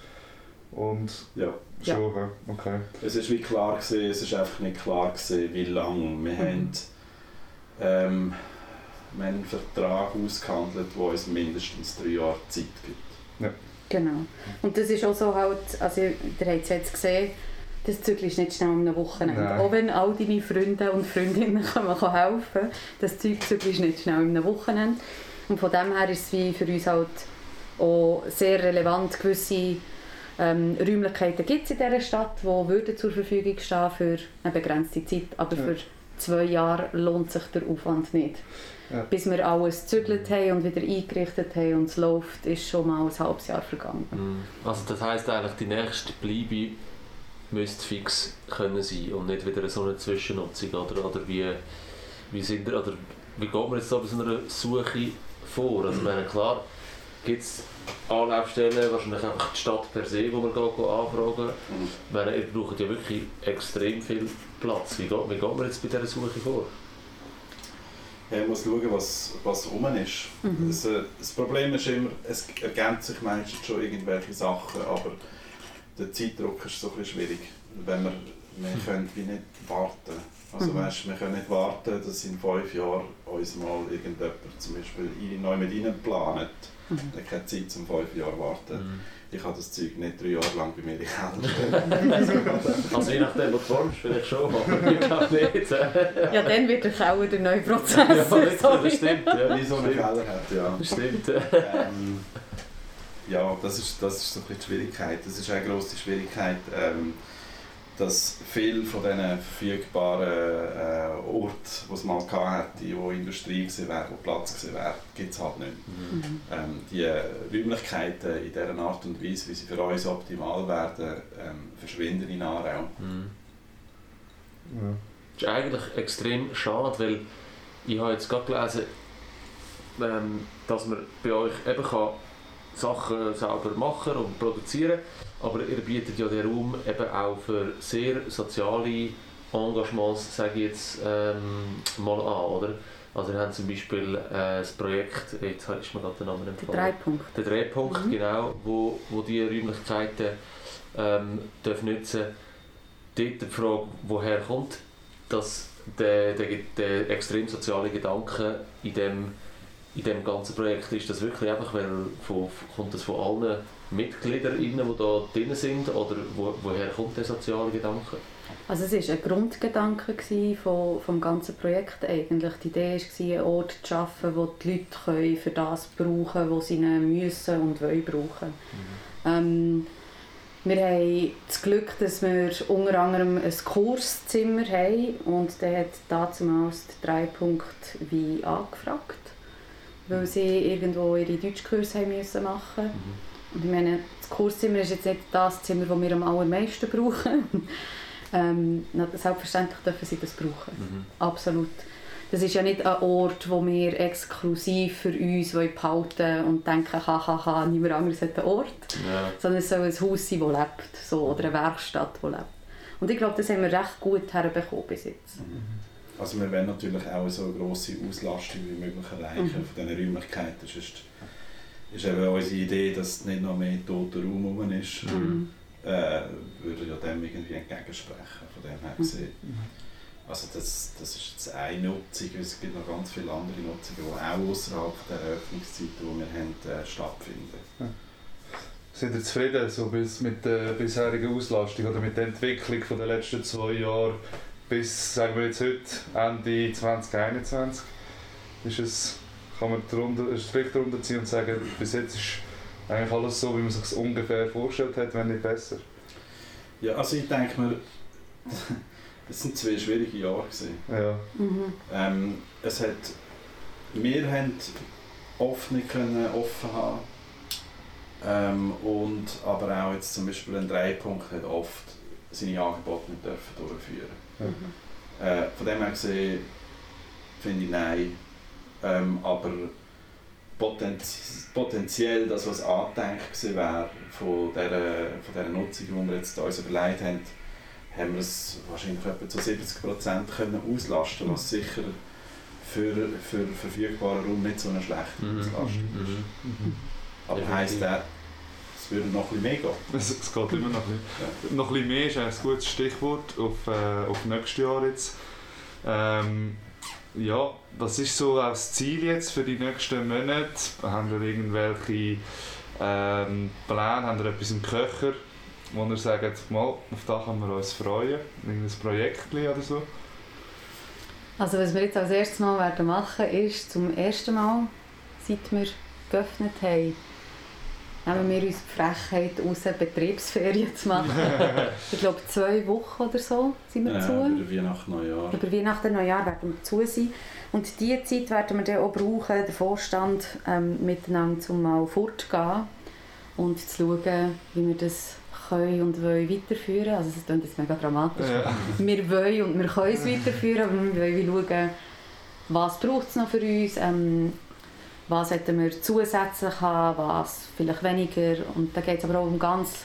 Und Ja. Ja. schon, ja. okay. Es ist wie klar gewesen, es ist einfach nicht klar gewesen, wie lange. Wir haben ähm, wir haben einen Vertrag ausgehandelt, der uns mindestens drei Jahre Zeit gibt. Genau. Und das ist auch so halt, also ihr habt es jetzt gesehen, das Zügel ist nicht schnell um eine Wochenende. Nein. Auch wenn all deine Freunde und Freundinnen kommen kann helfen das Zeugzügel ist nicht schnell um eine Wochenende. Und von dem her ist es wie für uns halt auch sehr relevant, gewisse ähm, Räumlichkeiten gibt es in dieser Stadt, die würden zur Verfügung stehen für eine begrenzte Zeit, aber Ja. für zwei Jahre lohnt sich der Aufwand nicht. Ja. Bis wir alles gezügelt haben und wieder eingerichtet haben und es läuft, ist schon mal ein halbes Jahr vergangen. Mhm. Also das heisst eigentlich, die nächste Bleibe müsste fix können sein und nicht wieder so eine Zwischennutzung oder, oder wie, wie sind wir, oder wie geht man jetzt da bei so einer Suche vor? Also meine, klar gibt es Anlaufstellen, wahrscheinlich einfach die Stadt per se, wo man geht, anfragen. Ich meine, ihr braucht ja wirklich extrem viel Platz. Wie geht, wie geht man jetzt bei dieser Suche vor? Man muss schauen, was, was rum ist. Mhm. Das, äh, das Problem ist immer, es ergänzt sich meistens schon irgendwelche Sachen, aber der Zeitdruck ist so ein bisschen schwierig. Wenn wir, wir können wie nicht warten. Also Mhm. weißt, wir können nicht warten, dass in fünf Jahren uns mal irgendjemand zum Beispiel neu mit ihnen planet. Mhm. Der hat keine Zeit, um fünf Jahre zu warten. Mhm. Ich habe das Zeug nicht drei Jahre lang bei mir in den Keller. Also je nachdem, was du formst, vielleicht schon, aber ich glaube nicht. Ja, dann wird der Kauer der neue Prozess. Ja, das stimmt. Ja, Wie so einen Keller hat, ja. Das stimmt. ähm, ja, das ist, das ist so ein bisschen die Schwierigkeit. Das ist eine grosse Schwierigkeit, ähm, dass viele von diesen verfügbaren äh, Orten, die es mal hatte, wo Industrie war, wo Platz war, gibt es halt nicht. Mhm. Ähm, die Räumlichkeiten in dieser Art und Weise, wie sie für uns optimal werden, ähm, verschwinden in Aarau. Mhm. Ja. Das ist eigentlich extrem schade, weil ich habe jetzt gerade gelesen, ähm, dass man bei euch eben kann Sachen selber machen und produzieren aber ihr bietet ja den Raum eben auch für sehr soziale Engagements, sage ich jetzt ähm, mal an, oder? Also wir haben zum Beispiel äh, das Projekt, jetzt ist mir gerade der Name Der empfohlen. Dreipunkt. Der Drehpunkt, Mhm. genau, wo, wo die Räumlichkeiten ähm, dürfen nutzen Dort die Frage, woher kommt das, der, der, der extrem soziale Gedanke in dem, in dem ganzen Projekt? Ist das wirklich einfach, weil von, kommt das von allen Mitgliedern, die da drin sind? Oder wo, woher kommt der soziale Gedanke? Also es war ein Grundgedanke von, vom ganzen Projekt eigentlich. Die Idee war, einen Ort zu schaffen, wo die Leute können für das brauchen können, was sie müssen und wollen brauchen. Ähm, wir haben das Glück, dass wir unter anderem ein Kurszimmer haben und der hat damals wie angefragt, weil sie irgendwo ihre Deutschkurse haben müssen machen und ich meine, das Kurszimmer ist jetzt nicht das Zimmer, das wir am allermeisten brauchen. ähm, selbstverständlich dürfen sie das brauchen. Mhm. Absolut. Das ist ja nicht ein Ort, wo wir exklusiv für uns behalten und denken, hahaha, niemand anderes hat einen Ort. Ja. Sondern es soll ein Haus sein, das lebt. So, oder eine Werkstatt, die lebt. Und ich glaube, das haben wir recht gut herbekommen bis jetzt. Also wir wollen natürlich auch so eine grosse Auslastung wie möglich erreichen Mhm. von diesen Räumlichkeiten. Sonst ist eben unsere Idee, dass nicht noch mehr toter Raum rum ist, Mhm. äh, würde ja dem irgendwie entgegensprechen. Von dem her Mhm. gesehen. Also das, das ist jetzt eine Nutzung, es gibt noch ganz viele andere Nutzungen, die auch außerhalb der Öffnungszeiten, die wir haben, äh, stattfinden. Sind ihr zufrieden so bis mit der bisherigen Auslastung oder mit der Entwicklung von den letzten zwei Jahren bis, sagen wir jetzt heute, Ende 2021? Ist es, kann man darunter, einen Strich darunter ziehen und sagen, bis jetzt ist eigentlich alles so, wie man sich es ungefähr vorgestellt hat, wenn nicht besser? Ja, also ich denke mir, es sind zwei schwierige Jahre gewesen. Ja. Mhm. Ähm, es hat, wir haben oft nicht können offen haben ähm, und aber auch jetzt zum Beispiel ein Dreipunkt hat oft seine Angebote nicht dürfen durchführen. Mhm. Äh, von dem her gesehen finde ich nein, ähm, aber potenz potenziell das, was angedenkt gewesen wäre von dieser, von dieser Nutzung, die wir jetzt uns überlegt haben, haben wir es wahrscheinlich etwa zu 70% können auslasten, was sicher für, für verfügbaren Raum nicht so eine schlechte Mhm. Auslastung ist. Mhm. Mhm. Aber heisst es würde noch ein bisschen mehr gehen? Es, es geht immer noch ein bisschen. Noch ein bisschen mehr ist ein gutes Stichwort auf, äh, auf nächstes Jahr jetzt. Ähm, ja, was ist so auch das Ziel jetzt für die nächsten Monate? Haben wir irgendwelche ähm, Pläne, haben wir etwas im Köcher, wo ihr sagt, mal, auf das können wir uns freuen? Irgendein Projekt oder so? Also was wir jetzt als erstes Mal werden machen ist, zum ersten Mal, seit wir geöffnet haben, nehmen wir uns die Frechheit raus, Betriebsferien zu machen. ich glaube zwei Wochen oder so sind wir Äh, zu. über Weihnachten, Neujahr. Über Weihnachten Neujahr werden wir zu sein. Und diese Zeit werden wir dann auch brauchen, den Vorstand ähm, miteinander zum mal fortgehen und zu schauen, wie wir das können und wollen weiterführen. Also es klingt jetzt mega dramatisch. Ja. Wir wollen und wir können es weiterführen, aber wir wollen schauen, was braucht es noch für uns, ähm, was hätten wir zusätzlich haben, was vielleicht weniger. Und da geht es aber auch um ganz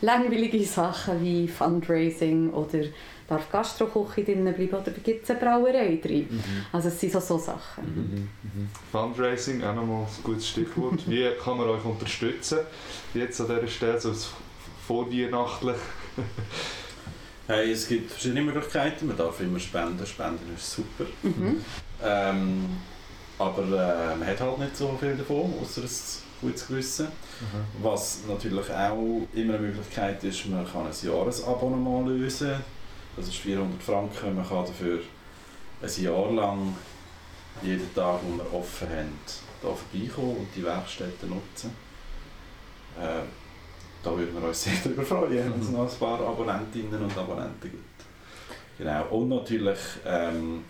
langweilige Sachen wie Fundraising oder darf Gastroküche drinnen bleiben oder gibt es eine Brauerei drin. Also es sind so, so Sachen. Mhm. Mhm. Fundraising, auch nochmal ein gutes Stichwort. Wie kann man euch unterstützen? Jetzt an dieser Stelle, so vorweihnachtlich. Hey, es gibt verschiedene Möglichkeiten. Man darf immer spenden. Spenden ist super. Mhm. Ähm, aber äh, man hat halt nicht so viel davon, außer ein gutes Gewissen. Was natürlich auch immer eine Möglichkeit ist, man kann ein Jahresabonnement lösen. Das ist 400 Franken. Man kann dafür ein Jahr lang jeden Tag, wo wir offen haben, hier vorbeikommen und die Werkstätten nutzen. Äh, da würden wir uns sehr darüber freuen, wenn es noch ein paar Abonnentinnen und Abonnenten gibt. Genau. Und natürlich, ähm,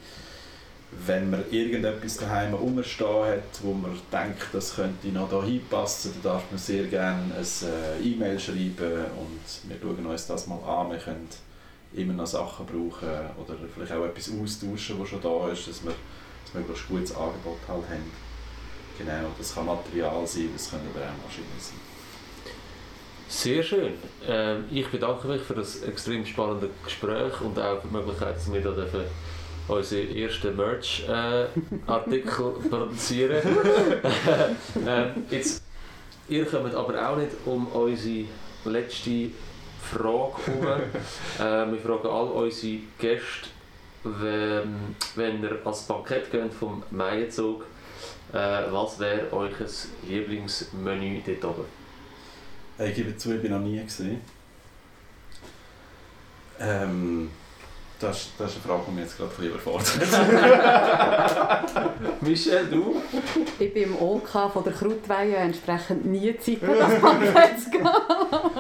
wenn man irgendetwas daheim rumstehen hat, wo man denkt, das könnte noch da hinpassen, dann darf man sehr gerne ein äh, E-Mail schreiben und wir schauen uns das mal an. Wir können immer noch Sachen brauchen oder vielleicht auch etwas austauschen, was schon da ist, dass wir ein möglichst gutes Angebot halt haben. Genau, das kann Material sein, das können aber auch Maschinen sein. Sehr schön. Ähm, ich bedanke mich für das extrem spannende Gespräch und auch für die Möglichkeit, dass wir da dürfen unsere ersten Merch-Artikel produzieren ähm, jetzt, Ihr kommt aber auch nicht um unsere letzte Frage herum. wir fragen all unsere Gäste, wenn, wenn ihr als Paket geht vom Maienzug, äh, was wäre euer Lieblingsmenü dort oben? Ich gebe zu, ich bin noch nie gesehen. Ähm, das, ist- das ist eine Frage, die mich jetzt gerade ein bisschen überfordert. Michel, du? Ich bin im OK von der Krautweihe entsprechend nie Zeit, das Paket zu gehen.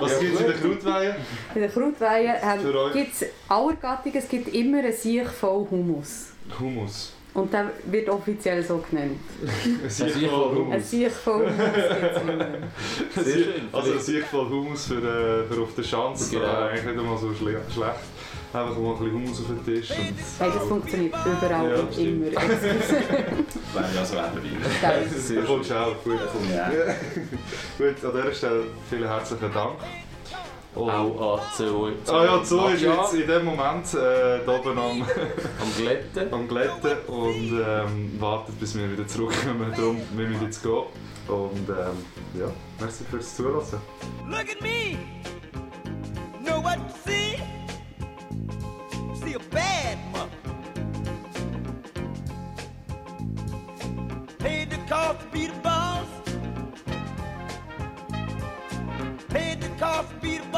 Was gibt es in der Krautweihe? In der Krautweihe ähm, gibt es aller Gattungen, es gibt immer einen Sieg voll Hummus. Hummus. Und der wird offiziell so genannt. Ein Sieg voll voll Ein. Sieg voll Hummus gibt es immer. Sehr schön. Also ein Sieg voll Hummus für, äh, für auf der Schanze. Genau. Äh, eigentlich nicht einmal so schle schlecht. Einfach mal ein bisschen Hummus auf den Tisch. Und Hey, das funktioniert überall Ja, und immer. Wäre ja so wäre Geil. Da kommst du auch. Gut. Ja. Gut, an dieser Stelle vielen herzlichen Dank. Und Auch an Zoe. Ah ja, so ist jetzt in dem Moment äh, da oben am, Am Glätten. am Glätten und ähm, wartet, bis wir wieder zurückkommen. Darum, wir müssen jetzt gehen. Und ähm, ja, merci fürs Zuhören. Look at me. Know what to see? a bad mother. Paid the cost to be the boss. Paid the cost to be the